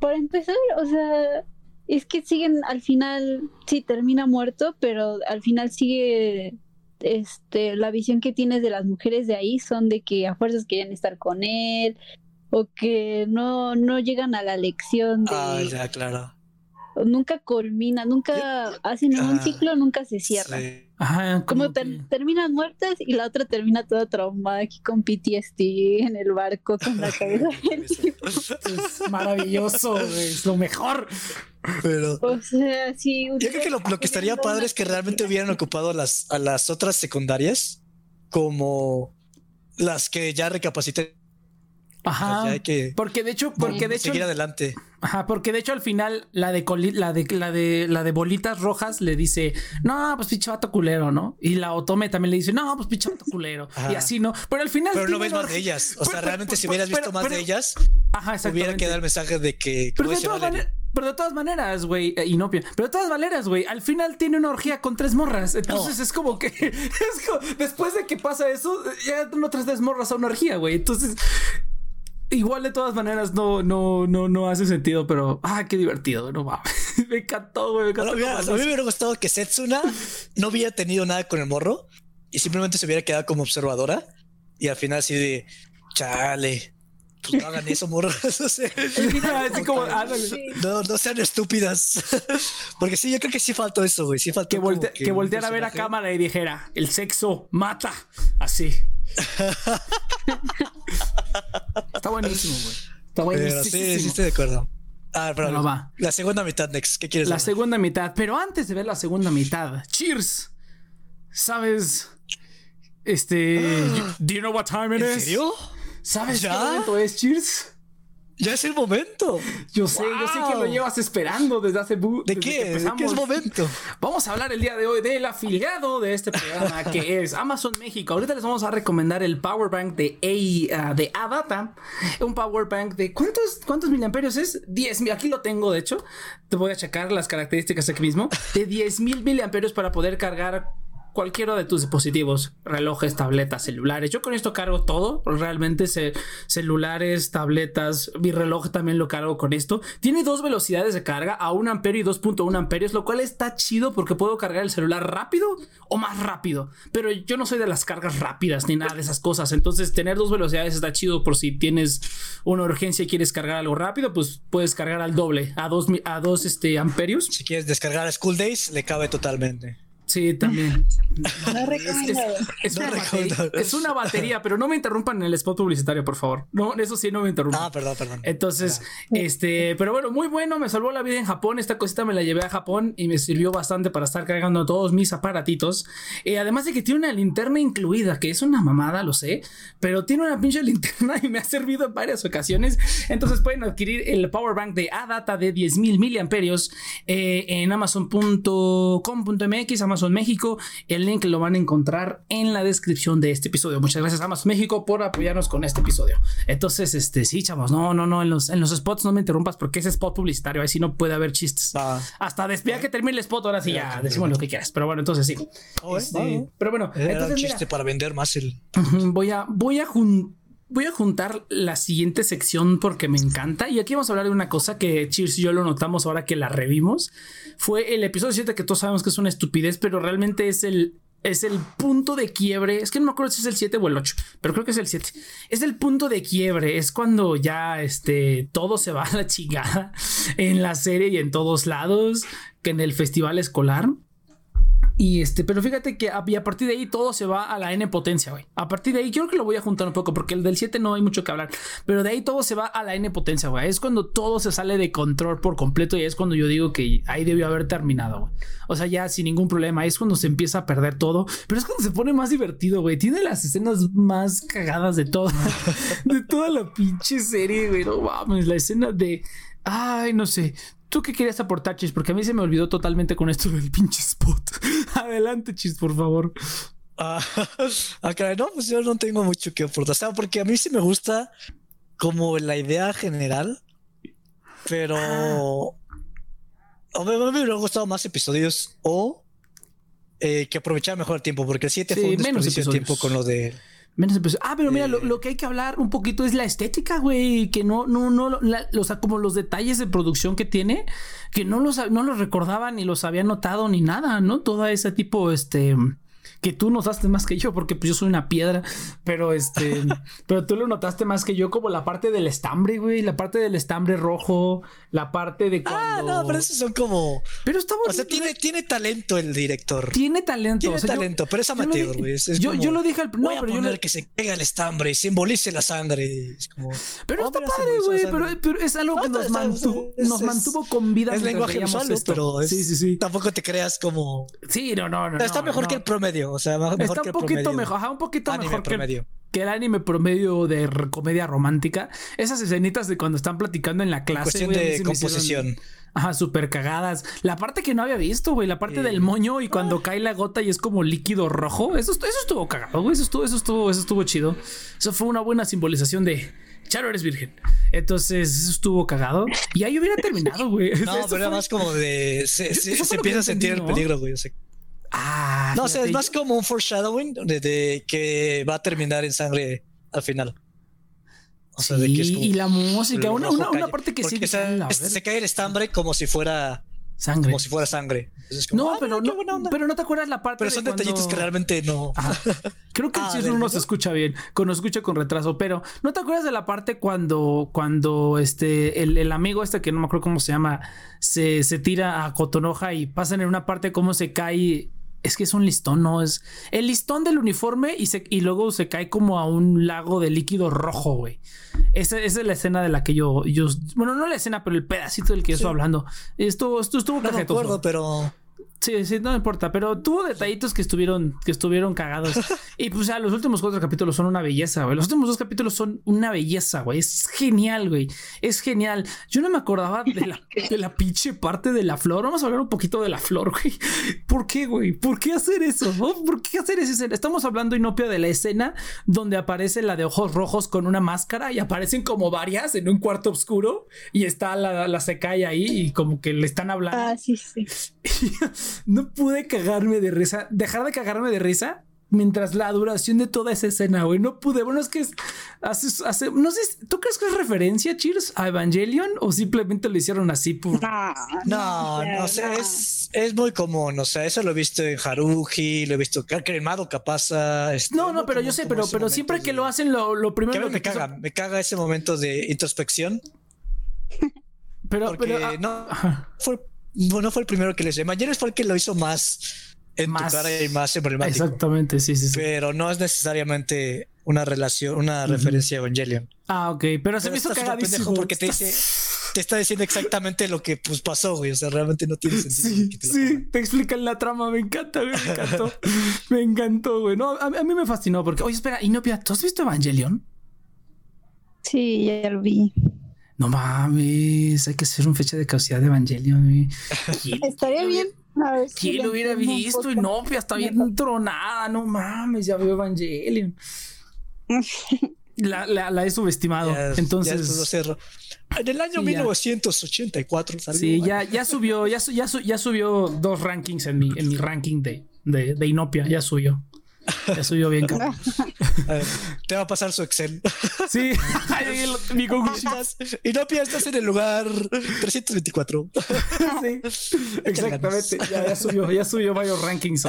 S3: para empezar, o sea, es que siguen al final, sí, termina muerto, pero al final sigue este la visión que tienes de las mujeres de ahí son de que a fuerzas quieren estar con él o que no, no llegan a la lección de...
S1: Ah, ya, claro
S3: nunca culmina, nunca hacen un ah, ciclo, nunca se cierra. Como, terminan muertas y la otra termina toda traumada aquí con PTSD en el barco con la cabeza. *laughs*
S2: es maravilloso, es lo mejor.
S1: Pero
S3: o sea, sí,
S1: yo creo que lo, que estaría padre es que realmente hubieran ocupado a las, a las otras secundarias como las que ya recapaciten
S2: Ajá. porque de hecho, porque de hecho.
S1: Seguir adelante.
S2: Ajá, porque de hecho al final la de la de la de la de bolitas rojas le dice, no, pues pinche vato culero, ¿no? Y la Otome también le dice, no, pues pinche vato culero. Y así, ¿no? Pero al final.
S1: Pero no ves más de ellas. O sea, realmente si hubieras visto más de ellas,
S2: Ajá,
S1: hubiera quedado el mensaje de que.
S2: Pero de, todas maneras, pero de todas maneras, güey, eh, inopia. Pero de todas maneras, güey, al final tiene una orgía con tres morras. Entonces es como que. *laughs* Es como, después de que pasa eso, ya otras tres morras a una orgía, güey. Entonces Igual de todas maneras no, no, no, no hace sentido, pero ah, qué divertido, no mames. *laughs* me encantó, güey. Me encantó.
S1: a mí me hubiera gustado que Setsuna no hubiera tenido nada con el morro y simplemente se hubiera quedado como observadora y al final así de chale. Pues no hagan eso, morros. no, no sean estúpidas. *laughs* Porque sí, yo creo que sí faltó eso, güey. Sí faltó
S2: que, que, volteara a ver a cámara y dijera: el sexo mata. Así. *laughs* Está buenísimo, güey. Está buenísimo.
S1: sí, sí, estoy de acuerdo. Ah, pero va. La segunda mitad, Next. ¿Qué quieres
S2: La segunda mitad. Pero antes de ver la segunda mitad, cheers. ¿Sabes? Este. ¿Do you know what time it
S1: ¿En
S2: is?
S1: serio?
S2: ¿Sabes
S1: ¿Ya?
S2: qué momento es, Cheers?
S1: Ya es el momento.
S2: Yo sé, yo sé que lo llevas esperando desde hace. bu-
S1: ¿De
S2: desde que
S1: qué? ¿De qué es momento?
S2: Vamos a hablar el día de hoy del afiliado de este programa *laughs* que es Amazon México. Ahorita les vamos a recomendar el Power Bank de, A, ah, de Adata. Un Power Bank de ¿cuántos, cuántos miliamperios es? 10 mil. Aquí lo tengo, de hecho. Te voy a checar las características aquí mismo. De 10 mil miliamperios para poder cargar cualquiera de tus dispositivos, relojes, tabletas, celulares. Yo con esto cargo todo, realmente ce- celulares, tabletas, mi reloj también lo cargo con esto. Tiene dos velocidades de carga, a 1 amperio y 2.1 amperios, lo cual está chido porque puedo cargar el celular rápido o más rápido. Pero yo no soy de las cargas rápidas ni nada de esas cosas. Entonces tener dos velocidades está chido por si tienes una urgencia y quieres cargar algo rápido, pues puedes cargar al doble, a 2 a dos, este, amperios.
S1: Si quieres descargar School Days, le cabe totalmente.
S2: Sí, también.
S3: No recomendado.
S2: Es,
S1: No
S2: una
S1: recuerdo.
S2: batería, es una batería, pero no me interrumpan en el spot publicitario, por favor. No, eso sí, no me interrumpan.
S1: Ah, perdón, perdón.
S2: Entonces, este, pero bueno, muy bueno, me salvó la vida en Japón. Esta cosita me la llevé a Japón y me sirvió bastante para estar cargando todos mis aparatitos. Eh, además de que tiene una linterna incluida, que es una mamada, lo sé, pero tiene una pinche *laughs* linterna y me ha servido en varias ocasiones. Entonces pueden adquirir el power bank de ADATA de 10.000 miliamperios eh, en amazon.com.mx, Amazon México. El link lo van a encontrar en la descripción de este episodio. Muchas gracias Amazon México por apoyarnos con este episodio. Entonces, este, sí, chavos, no, no, no, en los, en los spots no me interrumpas porque es spot publicitario, ahí sí no puede haber chistes.
S1: Ah.
S2: Hasta ya que termine el spot, ahora sí ya decimos lo que quieras. Pero bueno, entonces sí.
S1: Oh, eh,
S2: Este,
S1: ah,
S2: pero bueno,
S1: Era un
S2: mira,
S1: chiste para vender más el.
S2: Voy a, voy a jun- Voy a juntar la siguiente sección porque me encanta. Y aquí vamos a hablar de una cosa que Cheers y yo lo notamos ahora que la revimos. Fue el episodio 7 que todos sabemos que es una estupidez, pero realmente es el, es el punto de quiebre. Es que no me acuerdo si es el 7 o el 8, pero creo que es el 7. Es el punto de quiebre. Es cuando ya este, todo se va a la chingada en la serie y en todos lados, que en el festival escolar. Y este, pero fíjate que a, partir de ahí todo se va a la N potencia, güey. A partir de ahí, creo que lo voy a juntar un poco porque el del 7 no hay mucho que hablar. Pero de ahí todo se va a la N potencia, güey. Es cuando todo se sale de control por completo y es cuando yo digo que ahí debió haber terminado, güey. O sea, ya sin ningún problema. Es cuando se empieza a perder todo. Pero es cuando se pone más divertido, güey. Tiene las escenas más cagadas de todo. *laughs* de toda la pinche serie, güey. No la escena de. Ay, no sé. ¿Tú qué querías aportar, Chis? Porque a mí se me olvidó totalmente con esto del pinche spot. *laughs* Adelante, Chis, por favor.
S1: Ah, *laughs* ah, caray, no, pues yo no tengo mucho que aportar. O sea, porque a mí sí me gusta como la idea general, pero
S2: Ah.
S1: a mí, me hubieran gustado más episodios o eh, que aprovechar mejor el tiempo, porque el 7
S2: Sí,
S1: fue un
S2: menos
S1: de tiempo
S2: episodios.
S1: con lo de.
S2: Menos empezó. Ah, pero mira,
S1: Eh.
S2: lo, lo que hay que hablar un poquito es la estética, güey. Que no, no, no, la- o sea, como los detalles de producción que tiene, que no los, no los recordaba ni los había notado ni nada, ¿no? Todo ese tipo, este. Que tú notaste más que yo, porque pues yo soy una piedra, pero este, *laughs* pero tú lo notaste más que yo, como la parte del estambre, güey, la parte del estambre rojo, la parte de
S1: Ah,
S2: cuando.
S1: no, pero esos son como.
S2: Pero está
S1: O sea,
S2: bonito,
S1: tiene, tiene talento el director.
S2: tiene talento.
S1: Tiene
S2: o sea, yo-
S1: talento, pero es
S2: yo
S1: amateur, güey.
S2: Yo, yo lo dije al no,
S1: Voy a
S2: pero yo
S1: poner
S2: lo-
S1: que se pega el estambre simbolice la sangre. Es como.
S2: Pero
S1: Oh,
S2: está padre, güey. Pero, pero es algo
S1: No,
S2: que nos mantuvo,
S1: es-
S2: nos mantuvo con vida.
S1: Es lenguaje visual, pero es-
S2: sí, sí, sí.
S1: tampoco te creas como.
S2: Sí, no, no, no.
S1: está
S2: no,
S1: mejor
S2: no.
S1: que el promedio. O sea, mejor
S2: Está
S1: que
S2: un
S1: el
S2: poquito
S1: promedio.
S2: mejor, ajá, un poquito
S1: Anime
S2: mejor que,
S1: promedio.
S2: que el anime promedio de comedia romántica. Esas escenitas de cuando están platicando en la
S1: En
S2: clase.
S1: cuestión
S2: a mí
S1: de
S2: hicieron-
S1: composición.
S2: Ajá, súper cagadas. La parte que no había visto, güey, la parte del moño y cuando cae la gota y es como líquido rojo. Eso, eso estuvo cagado, güey. Eso estuvo, eso estuvo, eso estuvo chido. Eso fue una buena simbolización de Charo eres virgen. Entonces, eso estuvo cagado. Y ahí hubiera terminado, güey. *laughs*
S1: No,
S2: Eso
S1: pero era más como de. Se, empieza a sentir el peligro, güey. o sea,
S2: Ah,
S1: no, o sea, es más como un foreshadowing de, de que va a terminar en sangre al final. O sea, de que es como
S2: y la música, una, una, parte que sí
S1: Porque,
S2: dije,
S1: o sea,
S2: "A la
S1: es-
S2: verga".
S1: se cae el estambre como si fuera
S2: sangre.
S1: como si fuera sangre. Como,
S2: No,
S1: ah,
S2: pero no, pero no te acuerdas la parte
S1: Pero
S2: de
S1: son
S2: cuando-
S1: detallitos que realmente no.
S2: Ajá. Creo que el *laughs*
S1: Ah, ¿del
S2: no se escucha bien, con nos escucha con retraso, pero ¿no te acuerdas de la parte cuando, cuando este, el, el amigo este que no me acuerdo cómo se llama, se, se tira a Cotonoja y pasan en una parte cómo se cae? Es que es un listón, ¿no? Es el listón del uniforme y, se, y luego se cae como a un lago de líquido rojo, güey. Esa, esa es la escena de la que yo, yo, bueno, no la escena, pero el pedacito del que yo
S1: Sí.
S2: estoy hablando. Esto, esto estuvo
S1: No me acuerdo, pero.
S2: Sí, sí, no importa, pero tuvo detallitos que estuvieron, que estuvieron cagados. *laughs* y pues ya los últimos cuatro capítulos son una belleza, güey. Los últimos dos capítulos son una belleza, güey. Es genial, güey. Es genial. Yo no me acordaba de la, *laughs* de la pinche parte de la flor. Vamos a hablar un poquito de la flor, güey. ¿Por qué, güey? ¿Por qué hacer eso? ¿Por qué hacer esa escena? Estamos hablando inopia de la escena donde aparece la de ojos rojos con una máscara y aparecen como varias en un cuarto oscuro y está la, la cae ahí y como que le están hablando.
S3: Ah, sí, sí. *laughs*
S2: no pude cagarme de risa, dejar de cagarme de risa mientras la duración de toda esa escena, güey. No pude. Bueno, es que es, hace, hace, no sé, ¿tú crees que es referencia, Cheers, a Evangelion o simplemente lo hicieron así por...
S1: No, no, sé, es, es, muy común. O sea, eso lo he visto en Haruji, lo he visto en Madoka pasa.
S2: Este, no, no, pero yo sé, pero, pero siempre que lo hacen, lo, lo primero
S1: que... Me caga, me caga ese momento de introspección.
S2: Pero, pero
S1: ah, no, fue, no fue el primero que les Evangelion fue el que lo hizo más en más, tu cara y más emblemático.
S2: Exactamente, sí, sí, sí.
S1: Pero no es necesariamente una relación, una referencia a Evangelion.
S2: Ah, ok, pero, se me hizo cagadísimo.
S1: Porque te dice, te está diciendo exactamente lo que pues pasó, güey. O sea, realmente no tiene
S2: sentido. Sí, te, sí, te explican la trama, me encanta, güey, me encantó. me encantó, güey. No, a, mí me fascinó porque, oye, espera, Inopia, ¿tú has visto Evangelion?
S3: Sí, ya lo vi.
S2: No mames, hay que hacer un fecha de caducidad de Evangelion. *laughs*
S3: Estaría bien.
S2: ¿Quién lo hubiera visto? Y no, ya está bien tronada. No mames, ya veo Evangelion. La, la, he subestimado. Entonces.
S1: en el año 1984 salió.
S2: Sí, ya, ya subió, ya, ya, ya subió dos rankings en mi, en mi ranking de, de, de Inopia. Ya subió. Ya subió bien, *laughs* cabrón.
S1: te va a pasar su Excel.
S2: Sí, *laughs* mi Google
S1: Y no estás en el lugar 324.
S2: Sí, exactamente. Ya, subió, ya subió varios rankings.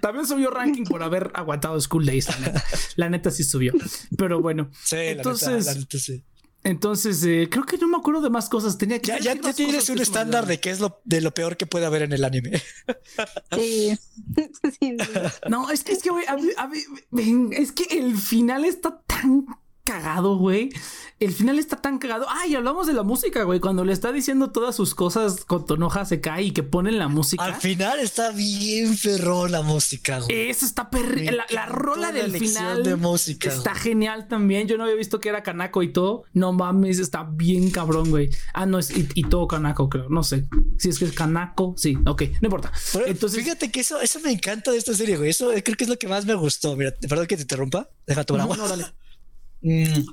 S2: También subió ranking por haber aguantado School Days, la neta. La neta sí subió. Pero bueno.
S1: Sí, entonces. La neta, sí.
S2: Entonces, eh, creo que no me acuerdo de más cosas. Tenía que.
S1: Ya, ya te tienes un estándar de qué es lo, de lo peor que puede haber en el anime. *laughs* *laughs*
S3: Sí.
S2: no, es que, es que, güey, es que el final está tan cagado, güey. El final está tan cagado. Ay, hablamos de la música, güey. Cuando le está diciendo todas sus cosas, con Tonoja se cae y que ponen la música.
S1: Al final está bien perrón la música, güey.
S2: Eso está perro. La, rola del final
S1: de música,
S2: está genial también. Yo no había visto que era Kanako y todo. No mames, está bien cabrón, güey. Ah, no, es y, todo Kanako, creo. No sé. Si es que es Kanako, sí, ok, no importa. Entonces,
S1: fíjate que eso, eso me encanta de esta serie, güey. Eso creo que es lo que más me gustó. Mira, perdón que te interrumpa. Deja tu agua. No, dale. *laughs* Mm.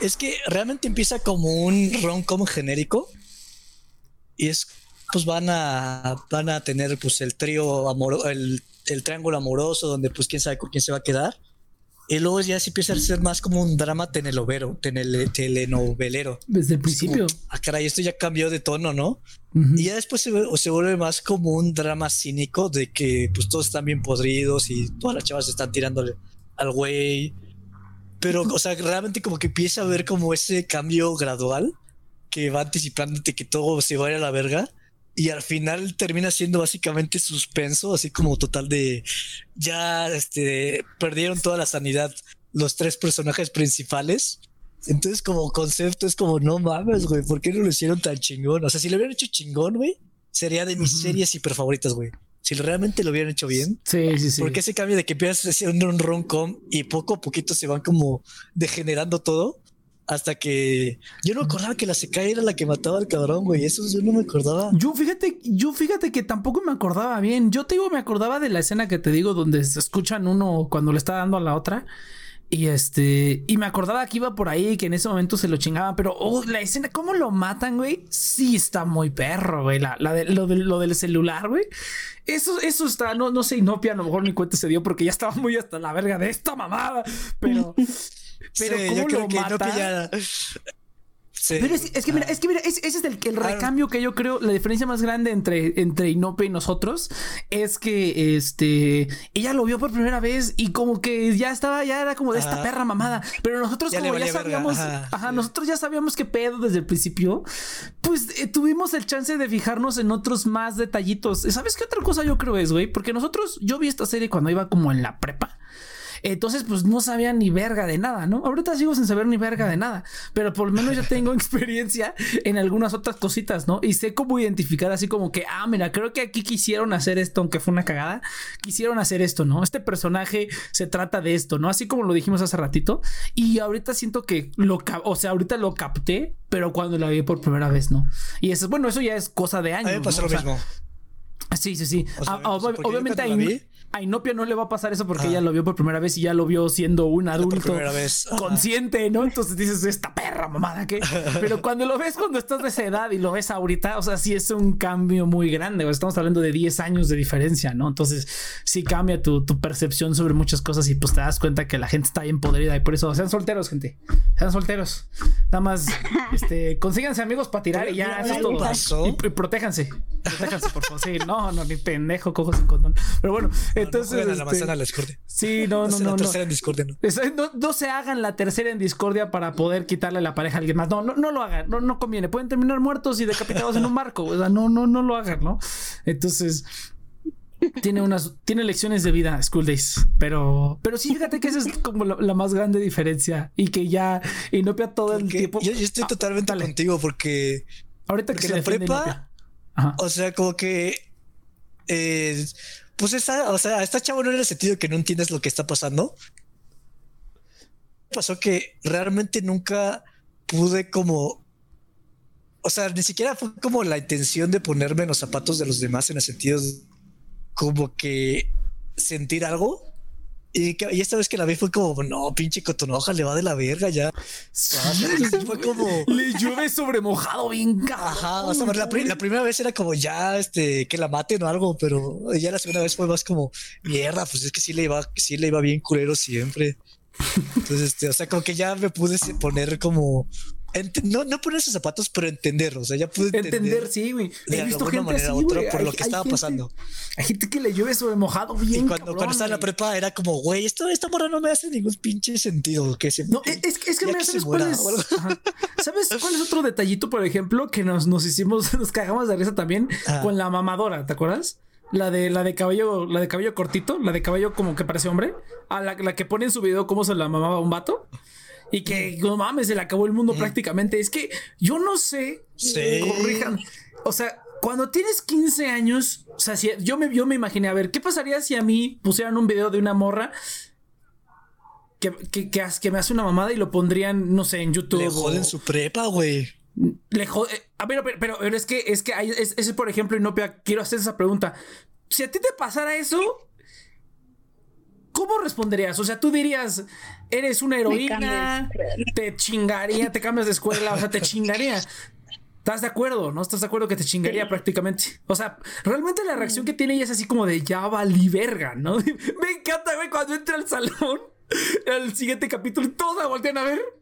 S1: Es que realmente empieza como un rom-com genérico y es pues van a van a tener pues el trío amoroso el, triángulo amoroso donde pues quién sabe con quién se va a quedar y luego ya se empieza a ser más como un drama tenelovero, telenovelero.
S2: Desde el principio.
S1: ah, caray, esto ya cambió de tono, ¿no? Y ya después se, se, vuelve más como un drama cínico de que pues todos están bien podridos y todas las chavas están tirándole al güey pero, o sea, realmente como que empieza a ver como ese cambio gradual que va anticipándote que todo se vaya a la verga. Y al final termina siendo básicamente suspenso, así como total de ya este, perdieron toda la sanidad los tres personajes principales. Entonces, como concepto, es como no mames, güey, ¿por qué no lo hicieron tan chingón? O sea, si lo hubieran hecho chingón, güey, sería de mis series hiper favoritas, güey si realmente lo hubieran hecho bien.
S2: Sí, sí, sí.
S1: Porque ese cambio de que empiezas haciendo un rom-com y poco a poquito se van como degenerando todo hasta que yo no acordaba que la Sekai era la que mataba al cabrón, güey. Eso yo no me acordaba.
S2: Yo fíjate, yo fíjate que tampoco me acordaba bien. Yo te digo, me acordaba de la escena que te digo donde se escuchan uno cuando le está dando a la otra. Y este, y me acordaba que iba por ahí, que en ese momento se lo chingaban, pero oh, la escena, ¿cómo lo matan, güey? Sí está muy perro, güey. La, de, lo, lo del celular, güey. Eso, eso está, no, no sé, Inopia, a lo mejor ni cuenta se dio porque ya estaba muy hasta la verga de esta mamada, pero. *laughs* Pero ¿cómo lo Pero es, que mira, es que mira, ese es el, el recambio que yo creo, la diferencia más grande entre, entre Inope y nosotros es que este ella lo vio por primera vez y como que ya estaba, ya era como de esta perra mamada. Pero nosotros, como ya sabíamos, ajá. nosotros ya sabíamos qué pedo desde el principio, pues eh, tuvimos el chance de fijarnos en otros más detallitos. ¿Sabes qué otra cosa yo creo es, güey? Porque nosotros, yo vi esta serie cuando iba como en la prepa. Entonces, pues no sabía ni verga de nada, ¿no? Ahorita sigo sin saber ni verga de nada, pero por lo menos ya tengo *laughs* experiencia en algunas otras cositas, ¿no? Y sé cómo identificar así como que, ah, mira, creo que aquí quisieron hacer esto, aunque fue una cagada, quisieron hacer esto, ¿no? Este personaje se trata de esto, ¿no? Así como lo dijimos hace ratito. Y ahorita siento que lo, o sea, ahorita lo capté, pero cuando la vi por primera vez, ¿no? Y eso, bueno, eso ya es cosa de años.
S1: A mí me pasó
S2: ¿no?
S1: lo
S2: O sea,
S1: mismo.
S2: Sí, sí, sí.
S1: O sea,
S2: Ah,
S1: o
S2: obviamente a Inopia no le va a pasar eso porque
S1: Ah.
S2: ella lo vio por primera vez y ya lo vio siendo un adulto
S1: vez.
S2: Consciente, ¿no? Entonces dices, esta perra mamada que. *laughs* Pero cuando lo ves cuando estás de esa edad y lo ves ahorita, o sea, sí es un cambio muy grande. Estamos hablando de 10 años de diferencia, ¿no? Entonces sí cambia tu, tu percepción sobre muchas cosas y pues te das cuenta que la gente está bien podrida y por eso sean solteros, gente. Sean solteros. Nada más, *laughs* este, consíganse amigos para tirar y ya, eso es
S1: ¿qué
S2: todo.
S1: pasó?
S2: Y, y protéjanse. *laughs* Protéjanse, por favor. Sí, no, no, ni pendejo, cojo sin condón. Pero bueno, entonces.
S1: no jueguen a la
S2: este,
S1: manzana a la discordia.
S2: Sí, no, no, *laughs* no.
S1: la
S2: no.
S1: tercera en discordia, ¿no?
S2: No, no se hagan la tercera en discordia para poder quitarle la pareja a alguien más. No, no, no lo hagan. No, no conviene. Pueden terminar muertos y decapitados en un marco. O sea, no, no, no lo hagan, ¿no? Entonces. Tiene unas, tiene lecciones de vida, School Days, pero, pero sí, fíjate que esa es como la, la más grande diferencia y que ya Inopia todo el tiempo.
S1: yo, yo estoy
S2: Ah,
S1: totalmente contigo porque,
S2: Ahorita que se
S1: la prepa-.
S2: Ajá.
S1: o sea, como que, eh, pues esta, o sea, esta chavo no en el sentido que no entiendes lo que está pasando. Pasó que realmente nunca pude como, o sea, ni siquiera fue como la intención de ponerme en los zapatos de los demás en el sentido de como que sentir algo. Y, que- y esta vez que la vi fue como, no, pinche cotonoja, le va de la verga ya. fue como,
S2: Le llueve sobre mojado, bien
S1: Ajá, o sea, la, pri- la primera vez era como ya, este, que la maten o algo, pero ya la segunda vez fue más como, mierda, pues es que sí le iba, sí le iba bien culero siempre. Entonces, este, o sea, como que ya me pude poner como, ent- no, no poner sus zapatos, pero entender, o sea, ya pude entender.
S2: Entender, sí, güey.
S1: de
S2: He visto gente así, güey.
S1: por lo
S2: Hay-
S1: que
S2: hay
S1: estaba
S2: gente-
S1: pasando.
S2: Hay gente que le llueve sobre mojado
S1: Y
S2: bien.
S1: cuando,
S2: cabrón,
S1: cuando estaba en la prepa era como, güey, esto, esta morra no me hace ningún pinche sentido. Que se,
S2: No, es, es que, es que mira,
S1: que
S2: ¿sabes cuál es? ¿Sabes cuál es otro detallito, por ejemplo, que nos, nos hicimos, *laughs* nos cagamos de risa también
S1: Ajá.
S2: con la mamadora, ¿te acuerdas? La de la de cabello, la de cabello cortito, la de cabello como que parece hombre, a la, la que pone en su video cómo se la mamaba un vato. Y que no mames, se le acabó el mundo prácticamente. Es que yo no sé.
S1: Sí.
S2: Corrijan. O sea, cuando tienes 15 años, o sea, si yo me, yo me imaginé, a ver, ¿qué pasaría si a mí pusieran un video de una morra que, que, que, que me hace una mamada y lo pondrían, no sé, en YouTube?
S1: le
S2: o-
S1: joden su prepa, güey.
S2: le jode- A ver, pero, pero, pero es que es que hay, es, ese, por ejemplo, Inopia, quiero hacer esa pregunta. Si a ti te pasara eso, ¿cómo responderías? O sea, tú dirías, eres una heroína, te chingaría, te cambias de escuela, o sea, te chingaría. ¿Estás de acuerdo? ¿No estás de acuerdo que te chingaría prácticamente? O sea, realmente la reacción que tiene ella es así como de ya valí verga, ¿no? *laughs* Me encanta, güey, cuando entra al salón, el siguiente capítulo, todos la voltean a ver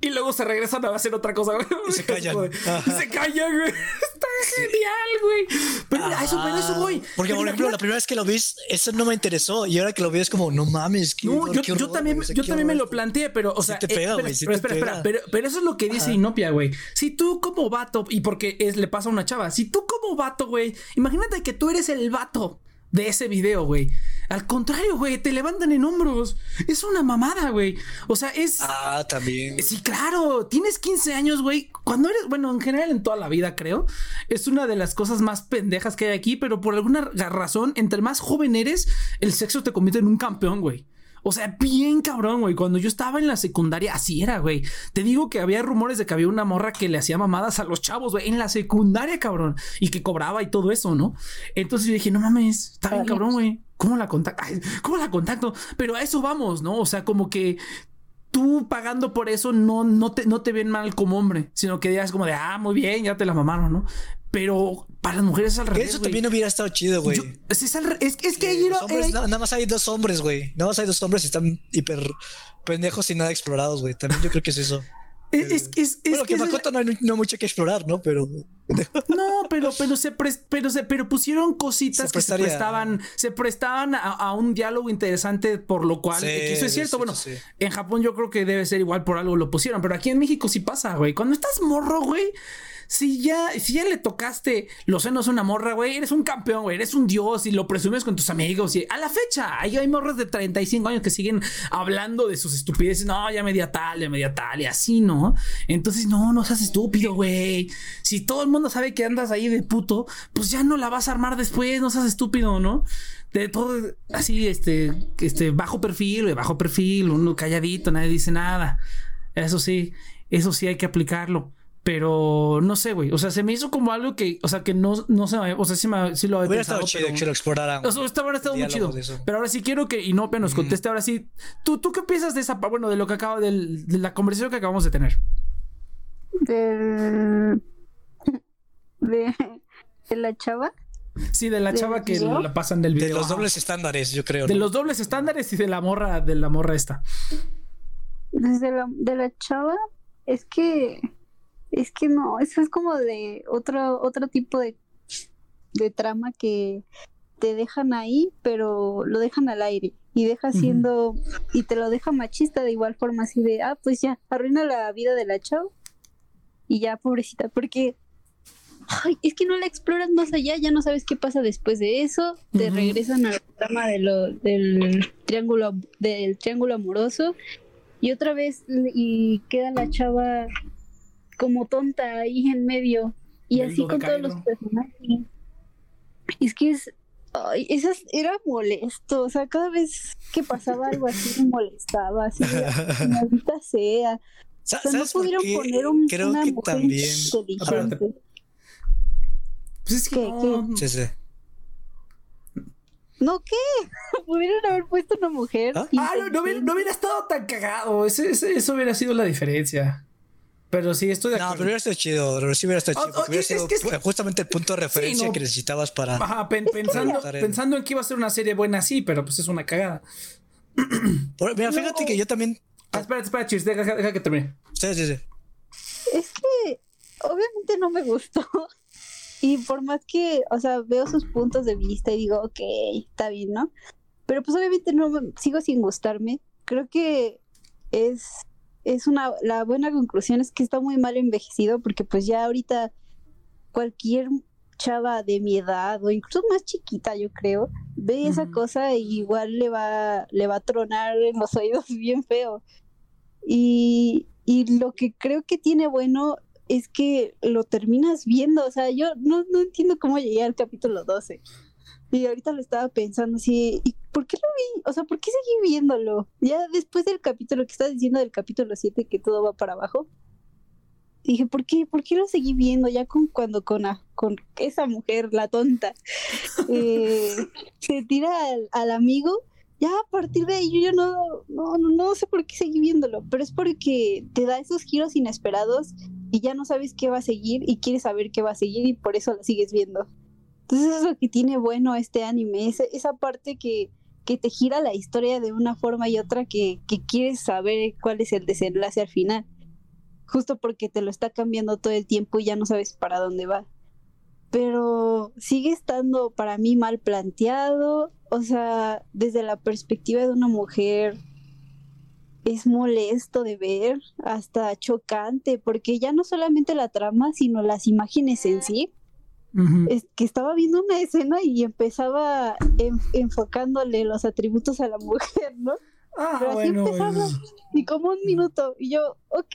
S2: y luego se regresan a hacer otra cosa, güey.
S1: Y se *laughs* callan.
S2: Y se callan, güey. *laughs* Está genial, güey. Pero a eso, pero eso voy.
S1: Porque, por ejemplo, la primera vez que lo vi, eso no me interesó. Y ahora que lo vi es como, no mames. qué
S2: No,
S1: horror,
S2: yo,
S1: qué
S2: yo
S1: horror,
S2: también,
S1: güey,
S2: yo también me lo planteé, pero, o
S1: Sí
S2: sea,
S1: te
S2: eh,
S1: pega, güey, sí
S2: espera, espera, pero, pero eso es lo que dice. Inopia, güey. Si tú como vato, y porque es, le pasa a una chava, si tú como vato, güey, imagínate que tú eres el vato de ese video, güey. Al contrario, güey, te levantan en hombros. Es una mamada, güey. O sea, es...
S1: Ah, también.
S2: Sí, claro, tienes 15 años, güey. Cuando eres, bueno, en general en toda la vida, creo, es una de las cosas más pendejas que hay aquí, pero por alguna ra- razón, entre más joven eres, el sexo te convierte en un campeón, güey. O sea, bien cabrón, güey. Cuando yo estaba en la secundaria, así era, güey. Te digo que había rumores de que había una morra que le hacía mamadas a los chavos, güey, en la secundaria, cabrón. Y que cobraba y todo eso, ¿no? Entonces yo dije, no mames, está bien cabrón, güey. ¿Cómo la contacto? ¿Cómo la contacto? Pero a eso vamos, ¿no? O sea, como que tú pagando por eso no, no, te, no te ven mal como hombre, sino que digas como de, ah, muy bien, ya te la mamaron, ¿no? Pero para las mujeres es al revés.
S1: eso también hubiera estado chido, güey.
S2: Es, es es, es que
S1: Eh,
S2: ahí
S1: hombres, na- nada más hay dos hombres, güey. Nada más hay dos hombres y están hiper pendejos y nada explorados, güey. También yo creo que es eso.
S2: Es, es, es-
S1: bueno,
S2: que
S1: Makoto no hay no mucho que explorar, ¿no? Pero *laughs*
S2: No, pero, pero se pres- pero se, pero pusieron cositas
S1: Se
S2: que se prestaban, se prestaban a, a un diálogo interesante, por lo cual,
S1: Sí,
S2: que eso es cierto.
S1: sí,
S2: bueno,
S1: sí.
S2: en Japón yo creo que debe ser igual por algo lo pusieron, pero aquí en México sí pasa, güey. Cuando estás morro, güey, si ya, si ya le tocaste los senos a una morra, güey, eres un campeón, güey, eres un dios y lo presumes con tus amigos. Y a la fecha, hay, hay morras de 35 años que siguen hablando de sus estupideces. No, ya media tal, ya media tal, y así, ¿no? Entonces, no, no seas estúpido, güey. Si todo el mundo sabe que andas ahí de puto, pues ya no la vas a armar después, no seas estúpido, ¿no? De todo así, este, este, bajo perfil, bajo perfil, uno calladito, nadie dice nada. Eso sí, eso sí hay que aplicarlo. Pero no sé, güey. O sea, se me hizo como algo que, o sea, que no, no se O sea, sí, me, sí lo había
S1: Hubiera
S2: pensado,
S1: estado chido
S2: pero-
S1: que lo exploraran.
S2: o sea, estado muy chido.
S1: de.
S2: Pero ahora sí quiero que Inope nos conteste. Ahora sí, ¿tú, ¿tú qué piensas de esa, bueno, de lo que acaba, del- de la conversación que acabamos de tener?
S3: Del... *laughs* De... de la chava.
S2: Sí, de la
S3: ¿Del
S2: chava que la pasan del
S1: De
S2: video.
S1: los
S2: Ajá.
S1: dobles estándares, yo creo.
S2: De
S1: ¿no?
S2: los dobles estándares y de la morra, de la morra esta.
S3: Desde la, de la chava, es que, es que no, eso es como de otro, otro tipo de, de trama que te dejan ahí, pero lo dejan al aire y deja siendo, y te lo deja machista de igual forma, así de, ah, pues ya, arruina la vida de la chava y ya, pobrecita, porque, ay, es que no la exploras más allá, ya no sabes qué pasa después de eso, te
S2: Ujú.
S3: regresan a la trama de lo, del triángulo, del triángulo amoroso y otra vez y queda la chava como tonta ahí en medio y así con todos los personajes es que es ay, esas era molesto o sea cada vez que pasaba algo así me molestaba así *laughs* maldita sea o sea, no
S1: ¿Sabes por
S3: pudieron
S1: qué?
S3: poner un,
S1: Creo
S3: una
S1: que
S3: mujer
S1: también.
S3: inteligente
S2: Pues es que
S3: ¿Qué,
S2: no,
S1: Sí, sí.
S3: no qué *laughs* pudieron haber puesto una mujer
S1: ¿Ah?
S2: Ah, no, no hubiera, no hubiera estado tan cagado. Ese- ese- eso hubiera sido la diferencia. Pero sí, estoy de
S1: No,
S2: acuerdo.
S1: pero hubiera estado chido. pero Sí hubiera estado
S2: Ah,
S1: chido. porque
S2: ah,
S1: hubiera
S2: es-
S1: sido
S2: es que es-
S1: pu- justamente el punto de referencia
S2: no.
S1: que necesitabas para.
S2: Ajá, pen- *laughs* pensando,
S1: el-
S2: pensando en que iba a ser una serie buena, sí, pero pues es una cagada. *clears throat*
S1: Mira, fíjate que yo también.
S2: Ah, espera, espera, Chis, deja, deja que termine.
S1: Sí, sí, sí.
S3: Es que obviamente no me gustó. *laughs* Y por más que, o sea, veo sus puntos de vista y digo, ok, está bien, ¿no? Pero pues obviamente no me- sigo sin gustarme. Creo que es, es una, la buena conclusión es que está muy mal envejecido porque pues ya ahorita cualquier chava de mi edad o incluso más chiquita, yo creo, ve esa cosa y igual le va, le va a tronar en los oídos *laughs* bien feo. Y, y lo que creo que tiene bueno es que lo terminas viendo. O sea, yo no, no entiendo cómo llegué al capítulo 12. Y ahorita lo estaba pensando así, ¿y por qué lo vi? O sea, ¿por qué seguí viéndolo? Ya después del capítulo que estás diciendo del capítulo 7 que todo va para abajo. Dije, ¿por qué? ¿Por qué lo seguí viendo? Ya con cuando con, a- con esa mujer, la tonta, *laughs* eh, se tira al, al amigo, ya a partir de ahí yo ya no, no, no, no sé por qué seguí viéndolo, pero es porque te da esos giros inesperados y ya no sabes qué va a seguir y quieres saber qué va a seguir y por eso lo sigues viendo. Entonces eso es lo que tiene bueno este anime, esa, esa parte que, que te gira la historia de una forma y otra que, que quieres saber cuál es el desenlace al final. Justo porque te lo está cambiando todo el tiempo y ya no sabes para dónde va. Pero sigue estando para mí mal planteado. O sea, desde la perspectiva de una mujer es molesto de ver, hasta chocante, porque ya no solamente la trama, sino las imágenes en sí Es que estaba viendo una escena y empezaba en- enfocándole los atributos a la mujer, ¿no?
S2: Ah,
S3: Pero así
S2: bueno.
S3: empezaba. Y como un minuto. Y yo, ok,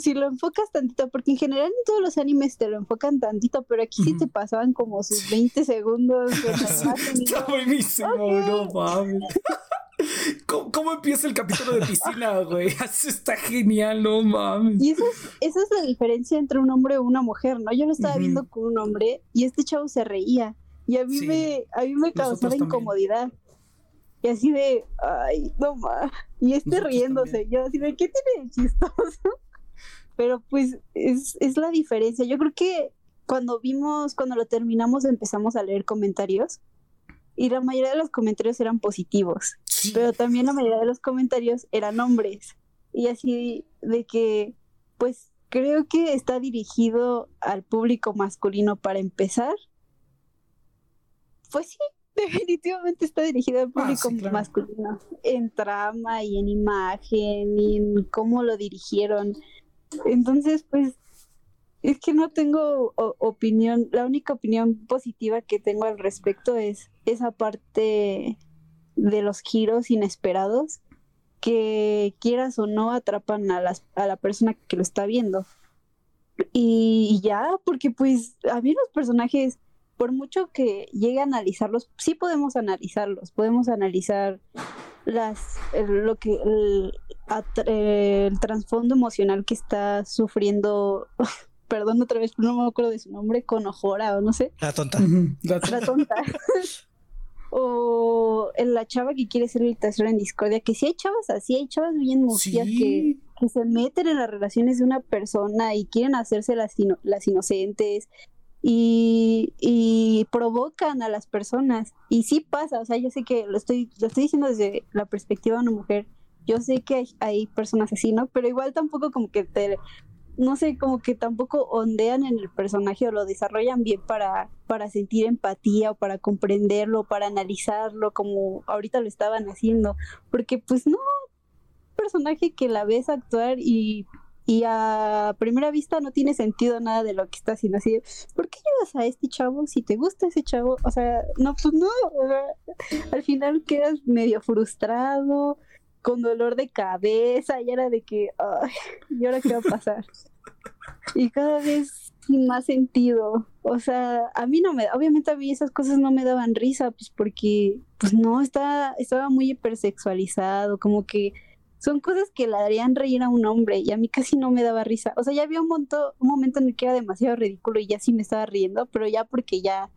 S3: si lo enfocas tantito, porque en general en todos los animes te lo enfocan tantito, pero aquí sí te pasaban como sus 20 segundos de *laughs*
S2: Está buenísimo, no mames. ¿Cómo, cómo empieza el capítulo de piscina, *laughs* güey? Eso está genial, no mames.
S3: Y esa es, esa es la diferencia entre un hombre y una mujer, ¿no? Yo lo estaba
S2: Ujú.
S3: viendo con un hombre y este chavo se reía. Y a mí
S2: Sí.
S3: me, a mí me causaba
S2: también.
S3: incomodidad. Y así de, ay, no más. Y este
S2: Nosotros
S3: riéndose. Yo así de, ¿qué tiene de chistoso? *laughs* Pero pues es, es la diferencia. Yo creo que cuando vimos, cuando lo terminamos, empezamos a leer comentarios. Y la mayoría de los comentarios eran positivos
S2: Sí.
S3: pero también la mayoría de los comentarios eran hombres. Y así de que, pues creo que está dirigido al público masculino para empezar. Pues sí, *laughs* definitivamente está dirigido al
S2: Ah,
S3: público
S2: sí, claro.
S3: masculino. En trama y en imagen y en cómo lo dirigieron. Entonces, pues, es que no tengo opinión, la única opinión positiva que tengo al respecto es esa parte de los giros inesperados que quieras o no atrapan a, las, a la persona que lo está viendo. Y, ya, porque pues a mí los personajes, por mucho que llegue a analizarlos, sí podemos analizarlos, podemos analizar las lo que el, el trasfondo emocional que está sufriendo perdón otra vez, no me acuerdo de su nombre, Conojora o no sé.
S1: La tonta.
S3: la, tonta. *laughs* o en la chava que quiere ser el tercero en discordia, que si hay chavas así, hay chavas bien mustias que, que, se meten en las relaciones de una persona y quieren hacerse las, las inocentes y, y, provocan a las personas. Y sí pasa, o sea, yo sé que lo estoy, lo estoy diciendo desde la perspectiva de una mujer. Yo sé que hay, hay personas así, ¿no? Pero igual tampoco como que te no sé, como que tampoco ondean en el personaje o lo desarrollan bien para, para sentir empatía o para comprenderlo, para analizarlo como ahorita lo estaban haciendo. Porque pues no, personaje que la ves actuar y, y a primera vista no tiene sentido nada de lo que está haciendo. Así, ¿por qué llegas a este chavo si te gusta ese chavo? O sea, no, pues no, al final quedas medio frustrado con dolor de cabeza y era de que, ay, ¿y ahora qué va a pasar? y cada vez sin más sentido. O sea, a mí no me, obviamente a mí esas cosas no me daban risa, pues porque, pues no, está, estaba muy hipersexualizado, como que son cosas que le harían reír a un hombre y a mí casi no me daba risa. O sea, ya había un, monto, un momento en el que era demasiado ridículo y ya sí me estaba riendo, pero ya porque ya,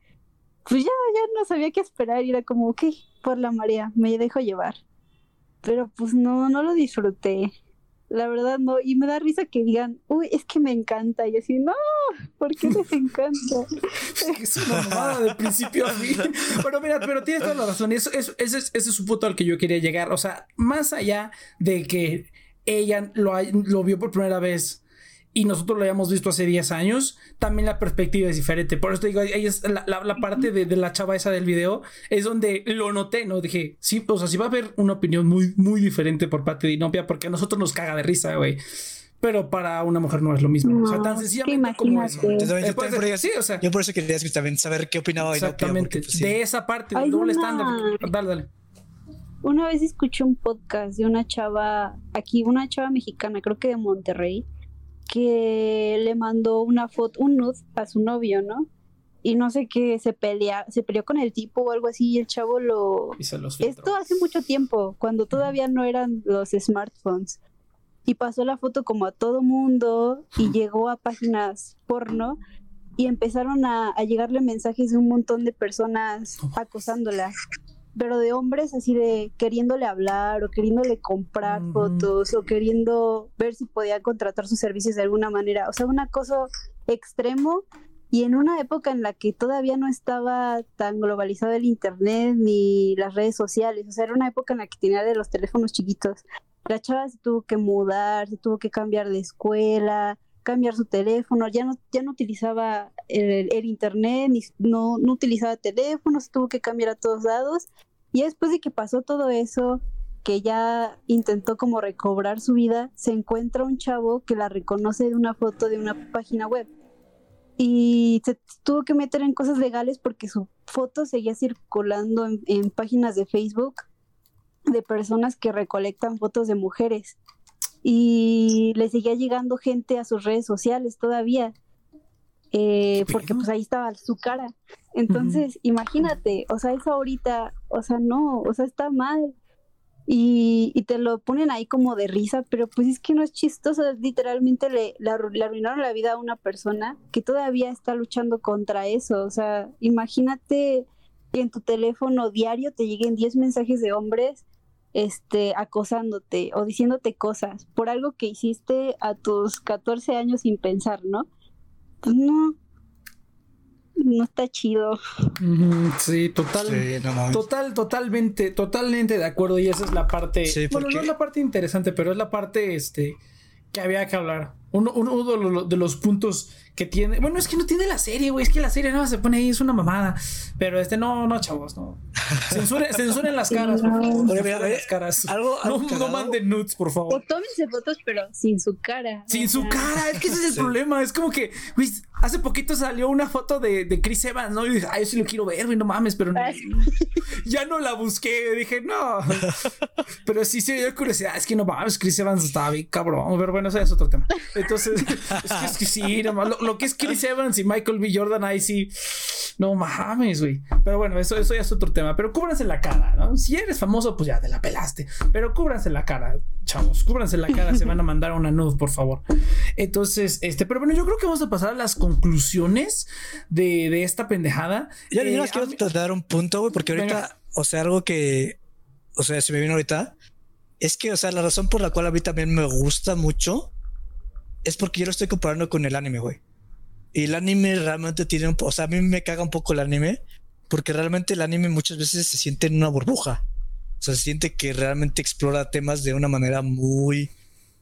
S3: pues ya, ya no sabía qué esperar y era como, ok, por la marea, me dejo llevar. Pero pues no, no lo disfruté la verdad no, y me da risa que digan, uy, es que me encanta, y así, no, ¿por qué les encanta? *laughs*
S2: es una mamada de principio a fin. *laughs* Pero mira, pero tienes toda la razón, eso, eso, ese, es, ese es un punto al que yo quería llegar, o sea, más allá de que ella lo, lo vio por primera vez y nosotros lo habíamos visto hace 10 años, también la perspectiva es diferente. Por eso te digo, ahí es la, la, parte de, de, la chava esa del video, es donde lo noté, ¿no? Dije, sí, o sea, sí va a haber una opinión muy, muy diferente por parte de Inopia, porque a nosotros nos caga de risa, güey. Pero para una mujer no es lo mismo. o sea, tan sencillamente como eso.
S1: Eh, pues, sí, o sea, yo por eso quería también saber qué opinaba
S2: Exactamente. Pues, de esa parte del doble estándar. Dale, dale.
S3: Una vez escuché un podcast de una chava, aquí, una chava mexicana, creo que de Monterrey, que le mandó una foto, un nude a su novio, ¿no? Y no sé qué, se pelea, se peleó con el tipo o algo así y el chavo lo... Esto hace mucho tiempo, cuando todavía no eran los smartphones. Y pasó la foto como a todo mundo y llegó a páginas porno y empezaron a, a llegarle mensajes de un montón de personas acosándola pero de hombres así de queriéndole hablar o queriéndole comprar fotos o queriendo ver si podía contratar sus servicios de alguna manera. O sea, un acoso extremo y en una época en la que todavía no estaba tan globalizado el internet ni las redes sociales. O sea, era una época en la que tenía de los teléfonos chiquitos. La chava se tuvo que mudar, se tuvo que cambiar de escuela, cambiar su teléfono, ya no, ya no utilizaba el, internet, ni, no, no utilizaba teléfono, se tuvo que cambiar a todos lados. Y después de que pasó todo eso, que ya intentó como recobrar su vida, se encuentra un chavo que la reconoce de una foto de una página web. Y se tuvo que meter en cosas legales porque su foto seguía circulando en páginas de Facebook de personas que recolectan fotos de mujeres y le seguía llegando gente a sus redes sociales todavía, eh, porque pues ahí estaba su cara. Entonces, imagínate, o sea, eso ahorita, o sea, no, o sea, está mal. Y, y, te lo ponen ahí como de risa, pero pues es que no es chistoso, literalmente le, le, arruinaron la vida a una persona que todavía está luchando contra eso, o sea, imagínate que en tu teléfono diario te lleguen 10 mensajes de hombres este, acosándote o diciéndote cosas por algo que hiciste a tus 14 años sin pensar, ¿no? Pues no, no está chido.
S2: Sí, total, total, totalmente, totalmente de acuerdo. Y esa es la parte, bueno, no es la parte interesante, pero es la parte, este, que había que hablar. Uno, uno de, los, puntos que tiene. Bueno, es que no tiene la serie, güey. Es que la serie no se pone ahí, es una mamada. Pero este, no, no, chavos, no. Censuren, *laughs* censuren las caras, por favor. las caras. ¿Algo, no, manden nudes, por favor.
S3: O tómense fotos, pero sin su cara.
S2: Sin su cara, es que ese es el problema. Es como que, güey, hace poquito salió una foto de, de Chris Evans, ¿no? Y dije, ay, yo sí lo quiero ver, güey, no mames, pero no, *laughs* ya no la busqué. Dije, no. *laughs* Pero sí se dio curiosidad. Es que no mames, Chris Evans estaba bien cabrón. Pero bueno, ese es otro tema. Entonces, es que, sí, lo, que es Chris Evans y Michael B. Jordan, ahí sí. No mames, güey. Pero bueno, eso, eso ya es otro tema. Pero cúbranse la cara, ¿no? Si eres famoso, pues ya te la pelaste. Pero cúbranse la cara, chavos. Cúbranse la cara. se van a mandar una nude, por favor. Entonces, este, pero bueno, yo creo que vamos a pasar a las conclusiones de, esta pendejada.
S1: Ya, eh, quiero dar un punto, güey, porque ahorita, o sea, algo que, o sea, se me vino ahorita, es que, o sea, la razón por la cual a mí también me gusta mucho es porque yo lo estoy comparando con el anime, güey. Y el anime realmente tiene un... O sea, a mí me caga un poco el anime porque realmente el anime muchas veces se siente en una burbuja. O sea, se siente que realmente explora temas de una manera muy,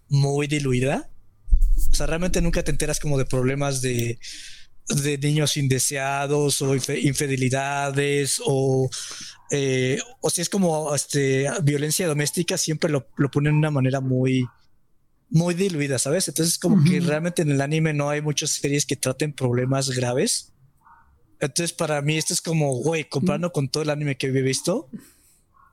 S1: muy diluida. O sea, realmente nunca te enteras como de problemas de, de niños indeseados o infidelidades o, eh, o si es como este, violencia doméstica, siempre lo, lo ponen de una manera muy, muy diluida, ¿sabes? Entonces como que realmente en el anime no hay muchas series que traten problemas graves. Entonces para mí esto es como, güey, comparando con todo el anime que he visto,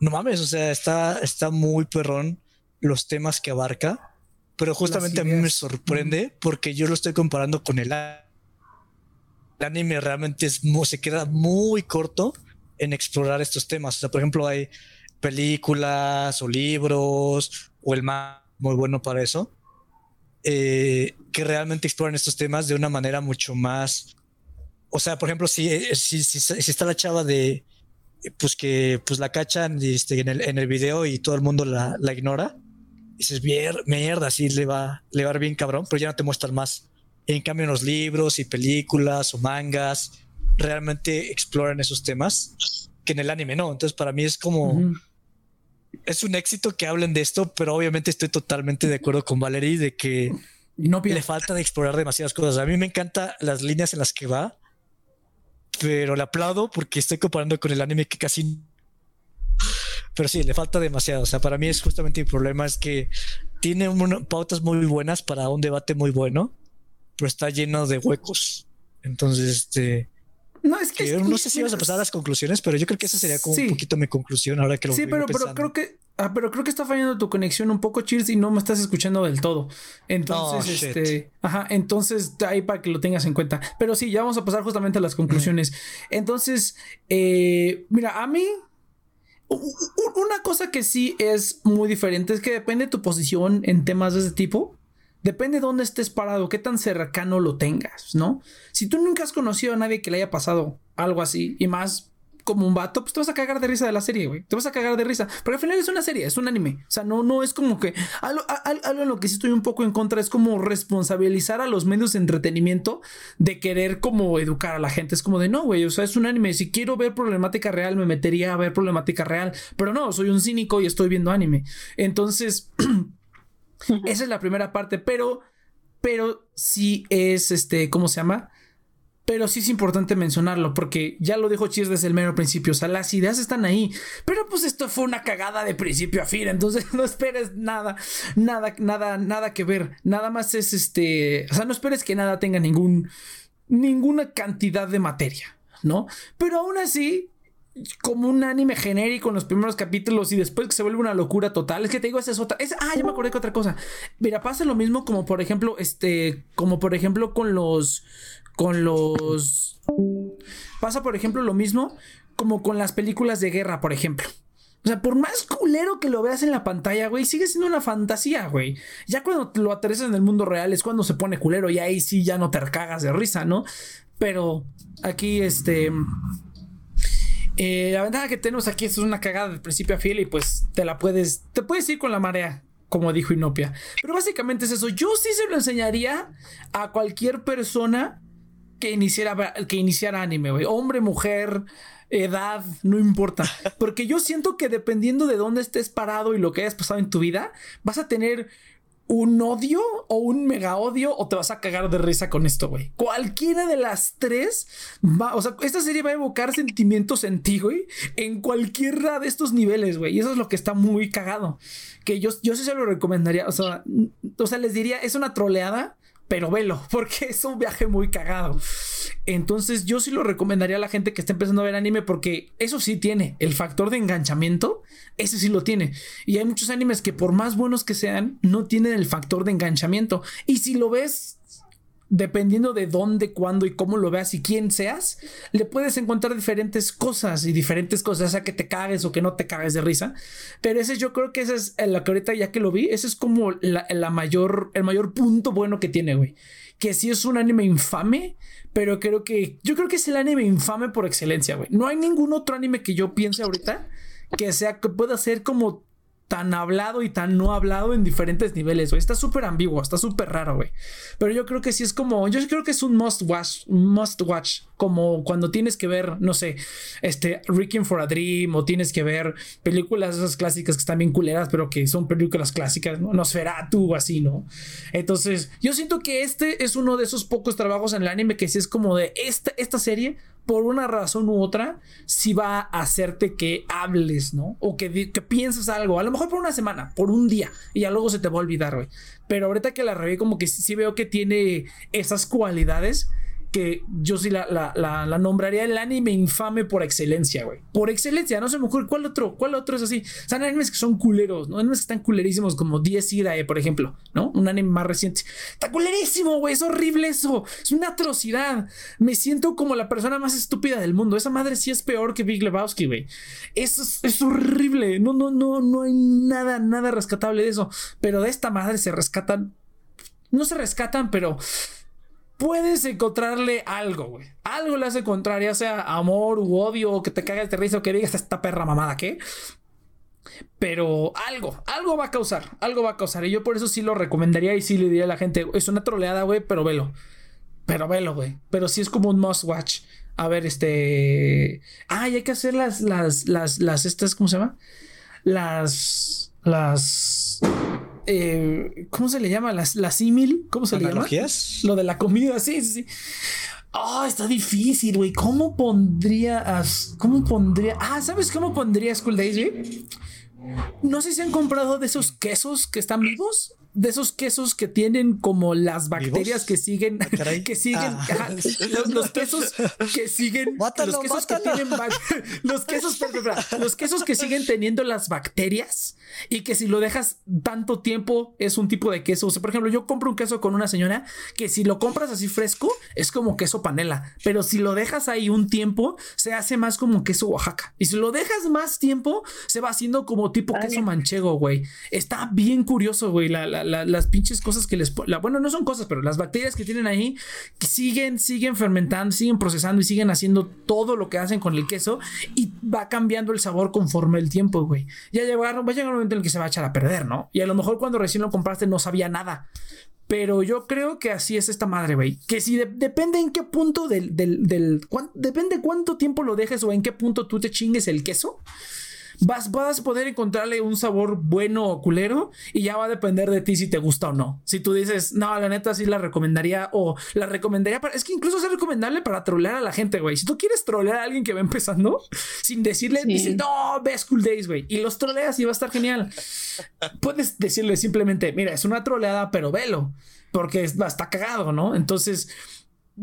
S1: no mames, o sea, está, está muy perrón los temas que abarca, pero justamente a mí me sorprende porque yo lo estoy comparando con el, el anime realmente es, se queda muy corto en explorar estos temas. O sea, por ejemplo, hay películas o libros o el más muy bueno para eso, eh, que realmente exploran estos temas de una manera mucho más... O sea, por ejemplo, si, eh, si, si, está la chava de, pues que pues la cachan este, en, el, en el video y todo el mundo la, la ignora, dices, mierda, sí le va, le va a bien cabrón, pero ya no te muestran más. En cambio, en los libros y películas o mangas, realmente exploran esos temas que en el anime no. Entonces, para mí es como es un éxito que hablen de esto, pero obviamente estoy totalmente de acuerdo con Valerie de que no le falta de explorar demasiadas cosas. A mí me encantan las líneas en las que va, pero le aplaudo porque estoy comparando con el anime que casi. Pero sí, le falta demasiado. O sea, para mí es justamente el problema es que tiene pautas muy buenas para un debate muy bueno, pero está lleno de huecos. Entonces, este
S2: no, es que.
S1: no sé si vas a pasar a las conclusiones, pero yo creo que esa sería como un poquito mi conclusión ahora que lo
S2: Sí, pero, pero creo que. Ah, pero creo que está fallando tu conexión un poco, Cheers, y no me estás escuchando del todo. Entonces, oh, este. Ajá, entonces ahí para que lo tengas en cuenta. Pero sí, ya vamos a pasar justamente a las conclusiones. Entonces, eh, mira, a mí. Una cosa que sí es muy diferente es que depende de tu posición en temas de ese tipo. Depende de dónde estés parado, qué tan cercano lo tengas, ¿no? Si tú nunca has conocido a nadie que le haya pasado algo así, y más como un vato, pues te vas a cagar de risa de la serie, güey. Te vas a cagar de risa. Porque al final es una serie, es un anime. O sea, no, no es como que. Algo, algo en lo que sí estoy un poco en contra es como responsabilizar a los medios de entretenimiento de querer como educar a la gente. Es como de no, güey. O sea, es un anime. Si quiero ver problemática real, me metería a ver problemática real. Pero no, soy un cínico y estoy viendo anime. Entonces. *clears throat* Esa es la primera parte, pero, pero sí es este, ¿cómo se llama? Pero sí es importante mencionarlo porque ya lo dijo Cheers desde el mero principio. O sea, las ideas están ahí. Pero pues esto fue una cagada de principio a fin. Entonces *laughs* no esperes nada, nada, nada, nada que ver. Nada más es este. O sea, no esperes que nada tenga ningún. ninguna cantidad de materia. ¿No? Pero aún así, como un anime genérico en los primeros capítulos y después que se vuelve una locura total. Es que te digo, esa es otra. ah, ya me acordé que otra cosa. Mira, pasa lo mismo como por ejemplo, este, como por ejemplo con los, con los, pasa por ejemplo lo mismo como con las películas de guerra, por ejemplo. O sea, por más culero que lo veas en la pantalla, güey, sigue siendo una fantasía, güey. Ya cuando lo aterrizas en el mundo real es cuando se pone culero y ahí sí ya no te cagas de risa, ¿no? Pero aquí, este, eh, la ventaja que tenemos aquí es una cagada del principio a fiel y pues te la puedes, te puedes ir con la marea, como dijo Inopia. Pero básicamente es eso. Yo sí se lo enseñaría a cualquier persona que iniciara, que iniciara anime, Hombre, mujer, edad, no importa. Porque yo siento que dependiendo de dónde estés parado y lo que hayas pasado en tu vida, vas a tener un odio o un mega odio o te vas a cagar de risa con esto, güey. Cualquiera de las tres va, o sea, esta serie va a evocar sentimientos en ti, güey, en cualquiera de estos niveles, güey. Y eso es lo que está muy cagado. Que yo, yo sí se lo recomendaría, o sea, o sea, les diría, es una troleada, pero velo, *laughs* porque es un viaje muy cagado. Entonces yo sí lo recomendaría a la gente que está empezando a ver anime porque eso sí tiene, el factor de enganchamiento, ese sí lo tiene. Y hay muchos animes que por más buenos que sean, no tienen el factor de enganchamiento. Y si lo ves dependiendo de dónde, cuándo y cómo lo veas y quién seas, le puedes encontrar diferentes cosas y diferentes cosas, sea que te cagues o que no te cagues de risa. Pero ese yo creo que ese es la que ahorita ya que lo vi, ese es como la, mayor, el mayor punto bueno que tiene, güey. Que sí es un anime infame, pero creo que yo creo que es el anime infame por excelencia, güey. No hay ningún otro anime que yo piense ahorita que sea que pueda ser como tan hablado y tan no hablado en diferentes niveles, güey. Está súper ambiguo, está súper raro, güey. Pero yo creo que sí es como, yo creo que es un must watch, must watch, como cuando tienes que ver, no sé, este, Requiem for a Dream o tienes que ver películas esas clásicas que están bien culeras, pero que son películas clásicas, ¿no? Nosferatu o así, ¿no? Entonces, yo siento que este es uno de esos pocos trabajos en el anime que sí es como de esta, esta serie por una razón u otra, si va a hacerte que hables, ¿no? O que, que pienses algo, a lo mejor por una semana, por un día, y ya luego se te va a olvidar, güey. Pero ahorita que la reví, como que sí veo que tiene esas cualidades que yo sí la, nombraría el anime infame por excelencia, güey. Por excelencia, no se me ocurre cuál otro, cuál otro es así. Son animes que son culeros, ¿no? Animes que están culerísimos como 10 Irae, por ejemplo, ¿no? Un anime más reciente. Está culerísimo, güey, es horrible eso. Es una atrocidad. Me siento como la persona más estúpida del mundo. Esa madre sí es peor que Big Lebowski, güey. Es, es horrible. No, no, no, no hay nada, nada rescatable de eso. Pero de esta madre se rescatan. No se rescatan, pero puedes encontrarle algo, güey. Algo le hace encontrar, ya sea amor u odio, o que te cagas de risa, o que digas esta perra mamada, ¿qué? Pero algo, algo va a causar, algo va a causar. Y yo por eso sí lo recomendaría y sí le diría a la gente, es una troleada, güey, pero velo. Pero velo, güey. Pero sí es como un must watch. A ver, este... Ah, hay que hacer las, las, las, las, estas, ¿cómo se llama? Las, las eh, ¿cómo se le llama? La, la símil, ¿cómo se le llama? Lo de la comida, sí, sí, sí. Ah, está difícil, güey. ¿Cómo pondrías? ¿Cómo pondría? Ah, ¿sabes cómo pondría School Days, güey? No sé si han comprado de esos quesos que están vivos de esos quesos que tienen como las bacterias que siguen, ah, *laughs* que siguen, ah. los, quesos que siguen, los quesos que tienen, *laughs* los quesos, los quesos que siguen teniendo las bacterias y que si lo dejas tanto tiempo es un tipo de queso. O sea, por ejemplo, yo compro un queso con una señora que si lo compras así fresco es como queso panela, pero si lo dejas ahí un tiempo se hace más como queso Oaxaca. Y si lo dejas más tiempo se va haciendo como tipo queso manchego, güey. Está bien curioso, güey, la, la las pinches cosas que les... bueno, no son cosas, pero las bacterias que tienen ahí siguen, siguen fermentando, siguen procesando y siguen haciendo todo lo que hacen con el queso y va cambiando el sabor conforme el tiempo, güey. Ya llegar, va a llegar un momento en el que se va a echar a perder, ¿no? Y a lo mejor cuando recién lo compraste no sabía nada. Pero yo creo que así es esta madre, güey. Que si depende en qué punto del depende cuánto tiempo lo dejes o en qué punto tú te chingues el queso vas, vas a poder encontrarle un sabor bueno o culero y ya va a depender de ti si te gusta o no. Si tú dices, no, la neta sí la recomendaría o la recomendaría para... Es que incluso es recomendable para trolear a la gente, güey. Si tú quieres trolear a alguien que va empezando, *laughs* sin decirle, dices, no, ve School Days, güey. Y los troleas y va a estar genial. Puedes decirle simplemente, mira, es una troleada, pero velo. Porque está cagado, ¿no? Entonces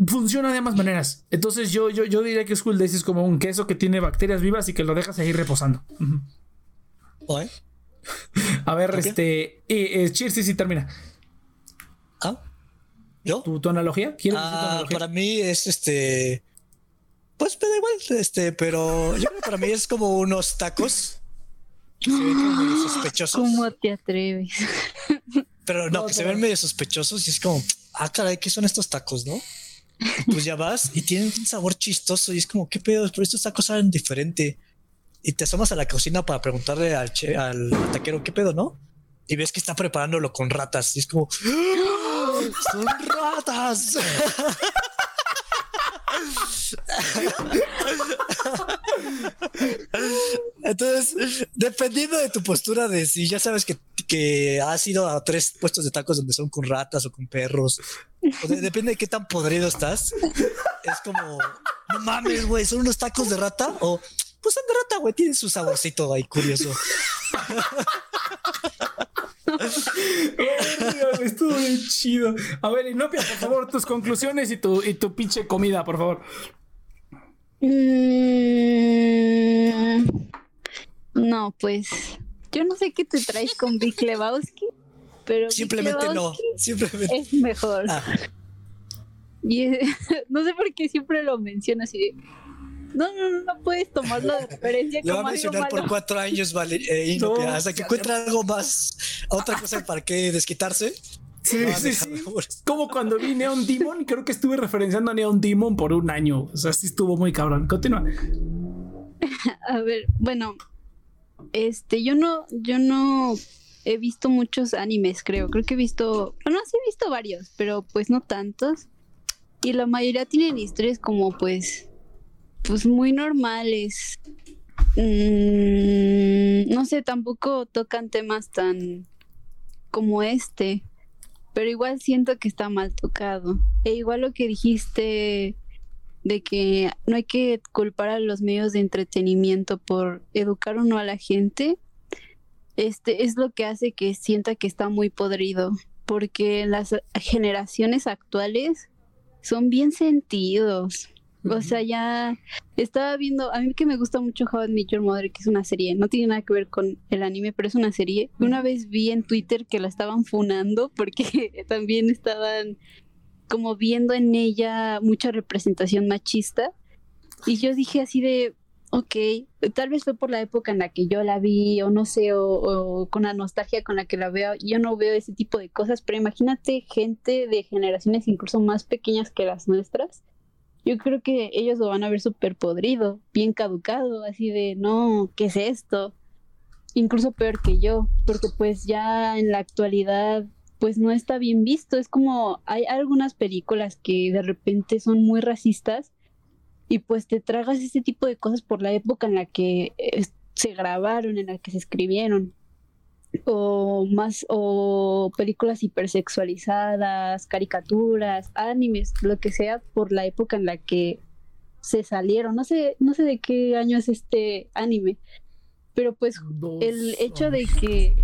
S2: funciona de ambas maneras. Entonces yo, yo, yo diría que School Days es como un queso que tiene bacterias vivas y que lo dejas ahí reposando. A ver, este. Eh, Cheers, sí, sí, termina.
S1: ¿Ah? ¿Yo?
S2: ¿Tu, analogía?
S1: ¿Quieres ah, Para mí es este. Pues me da igual, este, pero yo creo que para mí es como unos tacos. Que se ven medio *gasps* sospechosos.
S3: ¿Cómo te atreves?
S1: Pero no, que se ven medio sospechosos y es como, ah, caray, ¿qué son estos tacos, no? Pues ya vas y tienen un sabor chistoso y es como, ¿qué pedo? Pero estos tacos saben diferente. Y te asomas a la cocina para preguntarle al, al taquero, ¿qué pedo, no? Y ves que está preparándolo con ratas y es como, ¡Ah! ¡son ratas! *laughs* *laughs* Entonces, dependiendo de tu postura de si ya sabes que, que has ido a tres puestos de tacos donde son con ratas o con perros, o de- depende de qué tan podrido estás, es como, no mames, güey, son unos tacos de rata o pues son de rata, güey, tienen su saborcito ahí curioso. *laughs*
S2: Estuvo bien chido. A ver, Inopia, por favor, tus conclusiones y tu, y tu pinche comida, por favor.
S3: Mm, no, pues yo no sé qué te traes con Big Lebowski, pero
S1: Simplemente no, simplemente.
S3: es mejor.
S1: Ah,
S3: Y es- *laughs* no sé por qué siempre lo mencionas así de, no, no, no, no puedes tomarlo de referencia
S1: le va a mencionar por cuatro años, vale, eh,
S2: No,
S1: hasta que
S2: ya-
S1: encuentre algo más, otra cosa para que desquitarse.
S2: Sí,
S1: no
S2: sí, sí. Como cuando vi Neon Demon, creo que estuve referenciando a Neon Demon por un año. O sea, sí estuvo muy cabrón. Continúa. *laughs*
S3: A ver, bueno, este, yo no, yo no he visto muchos animes, creo. Creo que he visto, bueno, sí he visto varios, pero pues no tantos. Y la mayoría tienen historias como pues, pues muy normales. Mm, no sé, tampoco tocan temas tan como este. Pero igual siento que está mal tocado. E igual lo que dijiste de que no hay que culpar a los medios de entretenimiento por educar o no a la gente, este es lo que hace que sienta que está muy podrido, porque las generaciones actuales son bien sentidos. O sea, ya estaba viendo, a mí que me gusta mucho How I Met Your Mother, que es una serie, no tiene nada que ver con el anime, pero es una serie. Una vez vi en Twitter que la estaban funando porque *laughs* también estaban como viendo en ella mucha representación machista. Y yo dije así de, ok, tal vez fue por la época en la que yo la vi, o no sé, o, o con la nostalgia con la que la veo. Yo no veo ese tipo de cosas, pero imagínate gente de generaciones incluso más pequeñas que las nuestras. Yo creo que ellos lo van a ver súper podrido, bien caducado, así de, no, ¿qué es esto? Incluso peor que yo, porque pues ya en la actualidad pues no está bien visto. Es como hay algunas películas que de repente son muy racistas y pues te tragas ese tipo de cosas por la época en la que eh, se grabaron, en la que se escribieron. O más, o películas hipersexualizadas, caricaturas, animes, lo que sea, por la época en la que se salieron. No sé, no sé de qué año es este anime, pero pues el hecho de que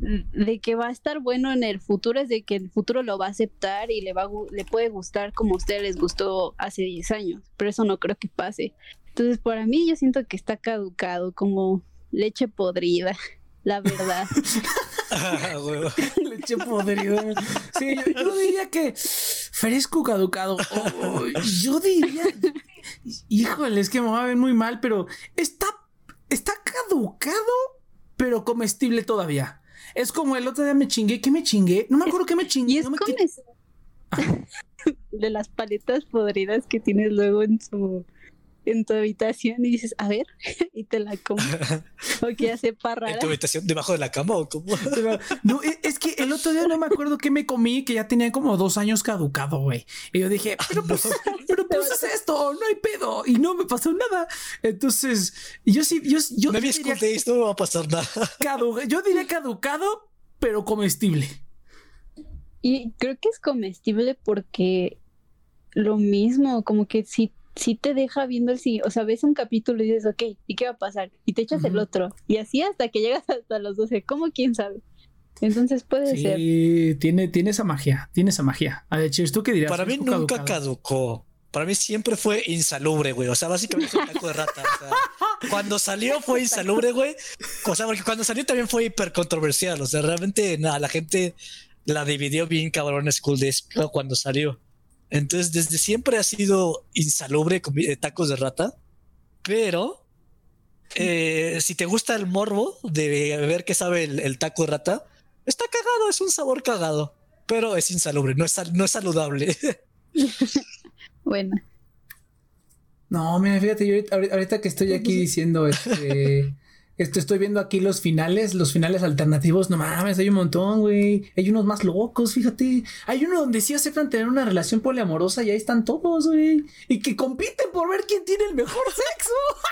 S3: de que va a estar bueno en el futuro es de que el futuro lo va a aceptar y le va le puede gustar como a ustedes les gustó hace 10 años, pero eso no creo que pase. Entonces, para mí yo siento que está caducado como leche podrida, la verdad. *laughs*
S1: Ah.
S2: Leche *laughs* podrida. Sí, yo, yo diría que fresco caducado. Yo diría. Híjole, es que me va a ver muy mal, pero está, está caducado, pero comestible todavía. Es como el otro día me chingué. ¿Qué me chingué? No me acuerdo qué me chingué.
S3: Y es
S2: no me-
S3: es- *laughs* de las paletas podridas que tienes luego en su en tu habitación y dices, a ver, *laughs* y te la comes. *laughs* o que ya sepa
S1: ¿En tu habitación debajo de la cama o cómo? *laughs*
S2: Pero, No, e- es que el otro día no me acuerdo qué me comí, que ya tenía como dos años caducado, güey. Y yo dije, pero pues, pero pues es esto, no hay pedo. Y no me pasó nada. Entonces, yo sí, yo, yo
S1: no me escondéis, no me va a pasar nada.
S2: cadu- yo diría caducado, pero comestible.
S3: Y creo que es comestible porque lo mismo, como que si, si te deja viendo el sí, o sea, ves un capítulo y dices, ok, ¿y qué va a pasar? Y te echas el otro. Y así hasta que llegas hasta los 12, ¿cómo quién sabe? Entonces puede ser.
S2: Sí, tiene, tiene esa magia, tiene esa magia. A ver, Cheers, ¿tú qué dirías?
S1: Para mí
S2: ¿Fresco
S1: nunca
S2: caducado?
S1: caducó. Para mí siempre fue insalubre, güey. O sea, básicamente fue un taco de rata. O sea, *laughs* cuando salió fue insalubre, güey. O sea, porque cuando salió también fue hiper controversial. O sea, realmente nada, la gente la dividió bien cabrón School Days cuando salió. Entonces, desde siempre ha sido insalubre eh, tacos de rata. Pero eh, si te gusta el morbo de ver qué sabe el, el taco de rata, está cagado, es un sabor cagado. Pero es insalubre, no es, no es saludable. *laughs*
S3: Bueno,
S2: No, mira, fíjate, yo ahorita, ahorita que estoy aquí diciendo este Este, estoy viendo aquí los finales, los finales alternativos. No mames, hay un montón, güey. Hay unos más locos, fíjate. Hay uno donde sí aceptan tener una relación poliamorosa y ahí están todos, güey. Y que compiten por ver quién tiene el mejor sexo. *laughs*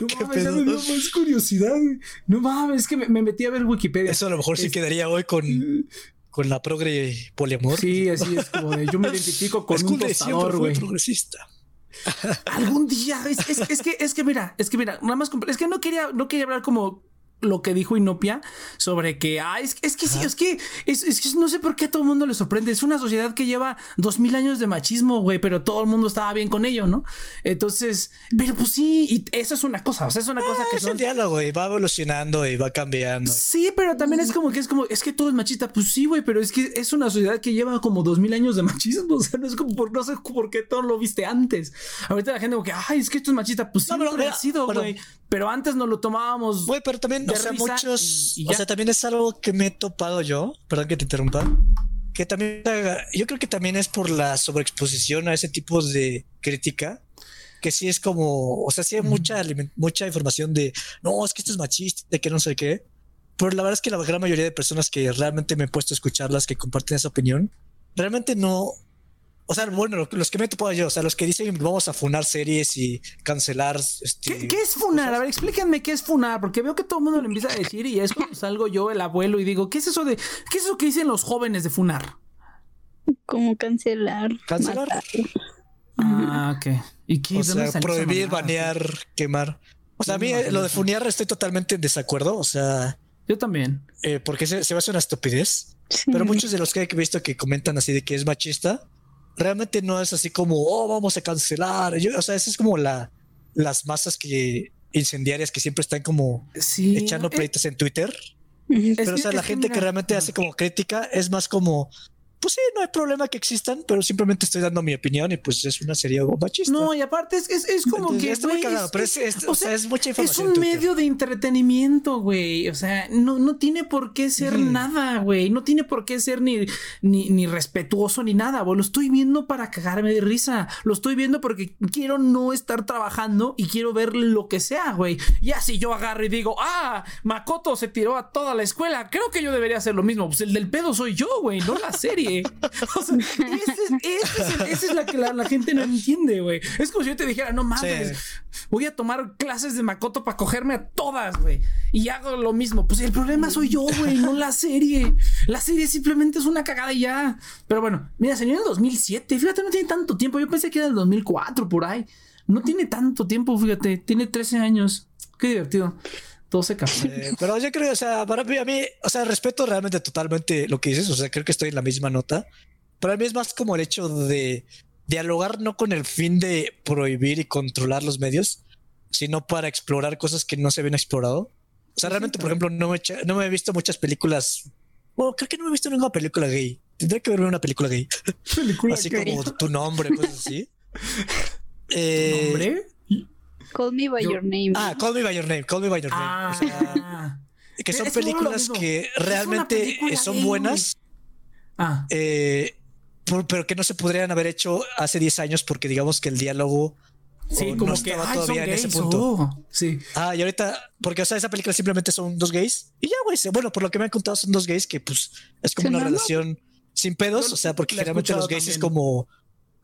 S2: no mames. *laughs* no mames, ya me dio más curiosidad. Güey. No mames, es que me, me, metí a ver Wikipedia.
S1: Eso a lo mejor sí quedaría hoy con, con la progre poliamor.
S2: Sí, así es como de, yo me *laughs* identifico con es un tostador, güey.
S1: progresista.
S2: Algún día, es, que, es que mira, es que mira, nada más, es que no quería, no quería hablar como lo que dijo Inopia sobre que, ah, es, es que sí, es que, es, es, que no sé por qué a todo el mundo le sorprende. Es una sociedad que lleva dos mil años de machismo, güey, pero todo el mundo estaba bien con ello, ¿no? Entonces, pero pues sí, y eso es una cosa, o sea, es una cosa
S1: ah,
S2: que
S1: es
S2: son...
S1: un diálogo y va evolucionando y va cambiando.
S2: Sí, pero también es como que es como, es que todo es machista. Pues sí, güey, pero es que es una sociedad que lleva como dos mil años de machismo. *laughs* O sea, no es como por, no sé por qué todo lo viste antes. Ahorita la gente como que, ay, es que esto es machista. Pues sí, no, pero, ha sido, güey. Pero antes nos lo tomábamos.
S1: Güey, pero también, o sea, muchos. Y, y o sea, también es algo que me he topado yo. Perdón que te interrumpa. Que también. Yo creo que también es por la sobreexposición a ese tipo de crítica. Que sí es como. O sea, sí hay mm. mucha, mucha información de. No, es que esto es machista, de que no sé qué. Pero la verdad es que la gran mayoría de personas que realmente me he puesto a escucharlas, que comparten esa opinión, realmente no, o sea, bueno, los que me he topado yo, o sea, los que dicen vamos a funar series y cancelar. Este,
S2: ¿Qué, ¿Qué, es funar? A ver, explíquenme qué es funar, porque veo que todo el mundo lo empieza a decir y es cuando salgo yo, el abuelo, y digo, ¿qué es eso de, qué es eso que dicen los jóvenes de funar?
S3: Como cancelar.
S1: Cancelar.
S3: Matar.
S2: Ah, ok. ¿Y qué?
S1: O sea, prohibir, banear, quemar. O sea, a mí lo de funear estoy totalmente en desacuerdo, o sea.
S2: Yo también.
S1: Eh, porque se, se va a hacer una estupidez. Sí. Pero muchos de los que he visto que comentan así de que es machista, realmente no es así como, oh, vamos a cancelar. Yo, o sea, eso es como la, las masas que incendiarias que siempre están como
S2: sí,
S1: echando pleitos en Twitter. Es Pero, o sea, la gente que realmente hace como crítica es más como, pues sí, no hay problema que existan, pero simplemente estoy dando mi opinión y pues es una serie machista.
S2: No, y aparte es, es, es como
S1: Entonces,
S2: que.
S1: Está muy cagado, pero es, es, o sea, es mucha
S2: Es
S1: información.
S2: un medio de entretenimiento, güey. O sea, no, no tiene por qué ser nada, güey. No tiene por qué ser ni, ni, ni respetuoso ni nada, güey. Lo estoy viendo para cagarme de risa. Lo estoy viendo porque quiero no estar trabajando y quiero ver lo que sea, güey. Ya si yo agarro y digo, ah, Makoto se tiró a toda la escuela, creo que yo debería hacer lo mismo. Pues el del pedo soy yo, güey, no la serie. O sea, es, es esa es la que la, la gente no entiende, güey. Es como si yo te dijera, no mames,
S1: Sí.
S2: voy a tomar clases de Makoto para cogerme a todas, güey. Y hago lo mismo. Pues el problema soy yo, güey, no la serie. La serie simplemente es una cagada y ya. Pero bueno, mira, salió en el 2007. Fíjate, no tiene tanto tiempo. Yo pensé que era el 2004, por ahí. No tiene tanto tiempo, fíjate. Tiene 13 años. Qué divertido. Todo se capta.
S1: Eh, pero yo creo, o sea, para mí, a mí, o sea, respeto realmente totalmente lo que dices, o sea, creo que estoy en la misma nota. Para mí es más como el hecho de dialogar no con el fin de prohibir y controlar los medios, sino para explorar cosas que no se habían explorado. O sea, realmente, por ejemplo, no me, no me he visto muchas películas. Bueno, creo que no me he visto ninguna película gay. Tendría que verme una película gay. *laughs*
S2: Película
S1: así
S2: que-
S1: como tu nombre, cosas así. *laughs* Eh,
S2: ¿Nombre?
S3: Call me by
S2: Yo-
S3: your name.
S1: Ah, Call Me By Your Name, Call Me By Your Name. O sea,
S2: Ah.
S1: que son películas que realmente
S2: película
S1: eh, son buenas,
S2: Ah.
S1: eh, por- pero que no se podrían haber hecho hace 10 años porque digamos que el diálogo
S2: Sí,
S1: o
S2: como
S1: no
S2: que
S1: estaba
S2: ay,
S1: todavía en ese punto.
S2: oh. Sí.
S1: Ah, y ahorita, porque o sea, esa película simplemente son dos gays y ya, güey, bueno, por lo que me han contado son dos gays que pues es como una
S3: no, no.
S1: relación sin pedos, o sea, porque generalmente los gays es como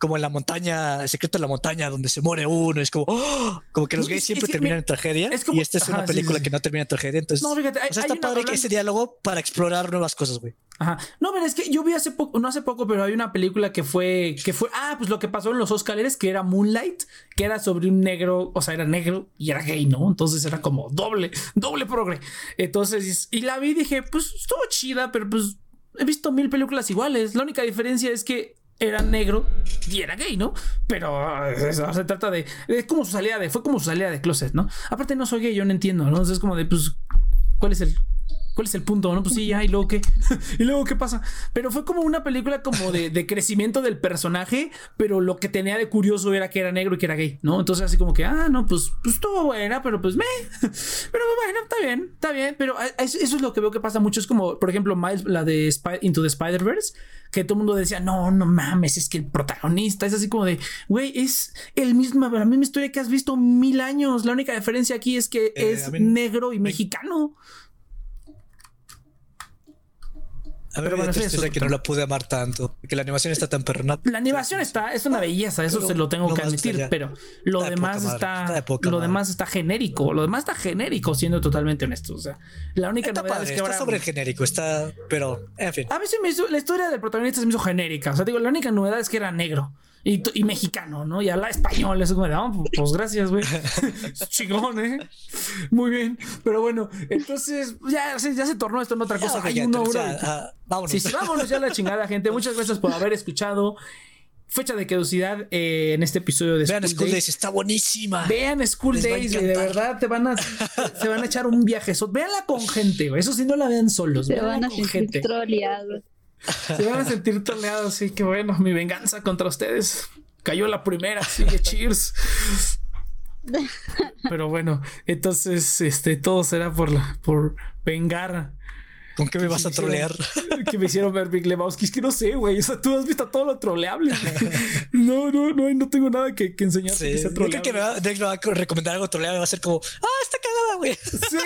S1: como en la montaña, el secreto de la montaña donde se muere uno, es como ¡oh! como que los gays
S2: es
S1: siempre terminan en tragedia
S2: es como-
S1: y esta es
S2: Ajá,
S1: una película
S2: sí,
S1: que no termina en tragedia, entonces
S2: No, fíjate, hay,
S1: o sea, está padre que
S2: hablando-
S1: ese diálogo para explorar nuevas cosas, güey.
S2: Ajá. No, pero es que yo vi hace poco, no hace poco, pero hay una película que fue, que fue, ah, pues lo que pasó en los Oscars, que era Moonlight, que era sobre un negro, o sea, era negro y era gay, ¿no? Entonces era como doble, doble progre. Entonces, y la vi y dije, pues estuvo chida, pero pues he visto mil películas iguales. La única diferencia es que era negro y era gay, ¿no? Pero eh, se trata de, es como su salida de, fue como su salida de closet, ¿no? Aparte no soy gay, yo no entiendo. Entonces es como de, pues, ¿cuál es el, ¿Cuál es el punto? No, pues sí, ya, y luego qué. *laughs* y luego qué pasa. Pero fue como una película como de, de, crecimiento del personaje, pero lo que tenía de curioso era que era negro y que era gay, ¿no? Entonces, así como que, ah, no, pues, pues estuvo buena, pero pues me. *laughs* pero bueno, está bien, está bien. Pero eso, es lo que veo que pasa mucho. Es como, por ejemplo, Miles, la de Into the Spider-Verse, que todo el mundo decía, no, no mames, es que el protagonista es así como de, güey, es el mismo, la misma historia que has visto mil años. La única diferencia aquí es que eh, es negro y mexicano.
S1: A ver, bueno, es que no la pude amar tanto, que la animación está tan perrona.
S2: La animación está, es una belleza, eso se lo tengo que admitir, pero lo demás está, lo demás está genérico, lo demás está genérico, siendo totalmente honesto. O sea, la única novedad es que
S1: está ahora sobre genérico, está, pero en fin.
S2: A mí me hizo, la historia del protagonista se me hizo genérica. O sea, digo, la única novedad es que era negro. Y, y, mexicano, ¿no? Y habla español, eso como de, oh, pues gracias, güey. *laughs* Chingón, ¿eh? Muy bien. Pero bueno, entonces ya, ya se tornó esto en otra cosa. Hay una hora. vámonos. Sí, sí, vámonos ya la chingada, gente. Muchas gracias por haber escuchado. Fecha de caducidad eh, en este episodio de
S1: Vean School, Days. está buenísima.
S2: Vean School Days, de verdad te van a se van a echar un viaje. Véanla con gente, güey. Eso sí no la vean solos. Se
S3: van a
S2: con
S3: gente. troleados.
S2: Se van a sentir toleados, sí, que bueno, mi venganza contra ustedes. Cayó la primera, sigue cheers. Pero bueno, entonces este todo será por la por vengar
S1: ¿Con qué me vas a trolear? *laughs*
S2: Que me hicieron ver Big Lebowski. Es que no sé, güey. O sea, tú has visto todo lo troleable. *laughs* No, no, no, no tengo nada que, que enseñarte
S1: sí. que creo que me va, me va, a recomendar algo troleable. Va a ser como, ah, está cagada, güey. *laughs*
S2: Sí,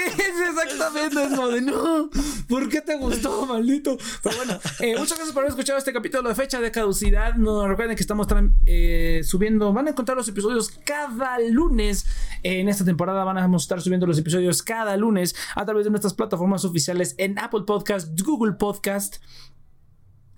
S2: exactamente. Es como de, no, ¿por qué te gustó, maldito? Pero bueno, eh, muchas gracias por haber escuchado este capítulo de fecha de caducidad. No recuerden que estamos eh, subiendo, van a encontrar los episodios cada lunes. en esta temporada van a estar subiendo los episodios cada lunes a través de nuestras plataformas oficiales en Apple Podcast, Google Podcast.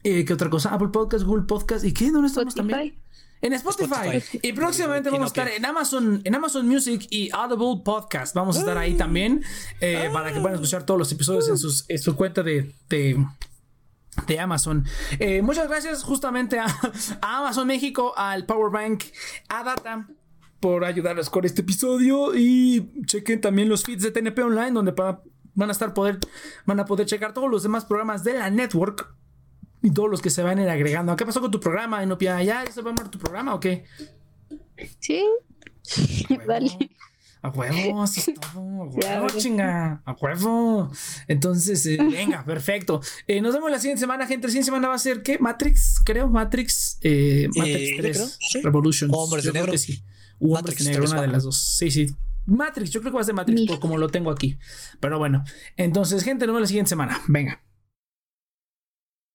S2: Eh, ¿Qué otra cosa? Apple Podcast, Google Podcast. ¿Y qué? ¿Dónde estamos también? En Spotify. Y próximamente vamos a estar en Amazon, en Amazon Music y Audible Podcast. Vamos a estar ahí también eh, para que puedan escuchar todos los episodios en, sus, su cuenta de, de, Amazon. Eh, muchas gracias justamente a, Amazon México, al Power Bank, a Data por ayudarnos con este episodio y chequen también los feeds de TNP Online donde para van a estar poder, van a poder checar todos los demás programas de la network y todos los que se van a ir agregando. ¿Qué pasó con tu programa, Inopia? ¿Ya se va a armar tu programa o qué?
S3: Sí. Vale.
S2: A huevo, así es todo. A huevo, chinga. A huevo. Entonces, eh, *laughs* venga, perfecto. Eh, nos vemos la siguiente semana, gente. La siguiente semana va a ser, ¿qué? Matrix, creo. Matrix. Eh, Matrix 3. Revolution.
S1: Hombres de negro.
S2: sí. Hombres de negro, una de las dos. Sí, sí. Matrix, yo creo que va a ser Matrix como lo tengo aquí. Pero bueno, entonces, gente, nos vemos la siguiente semana. Venga.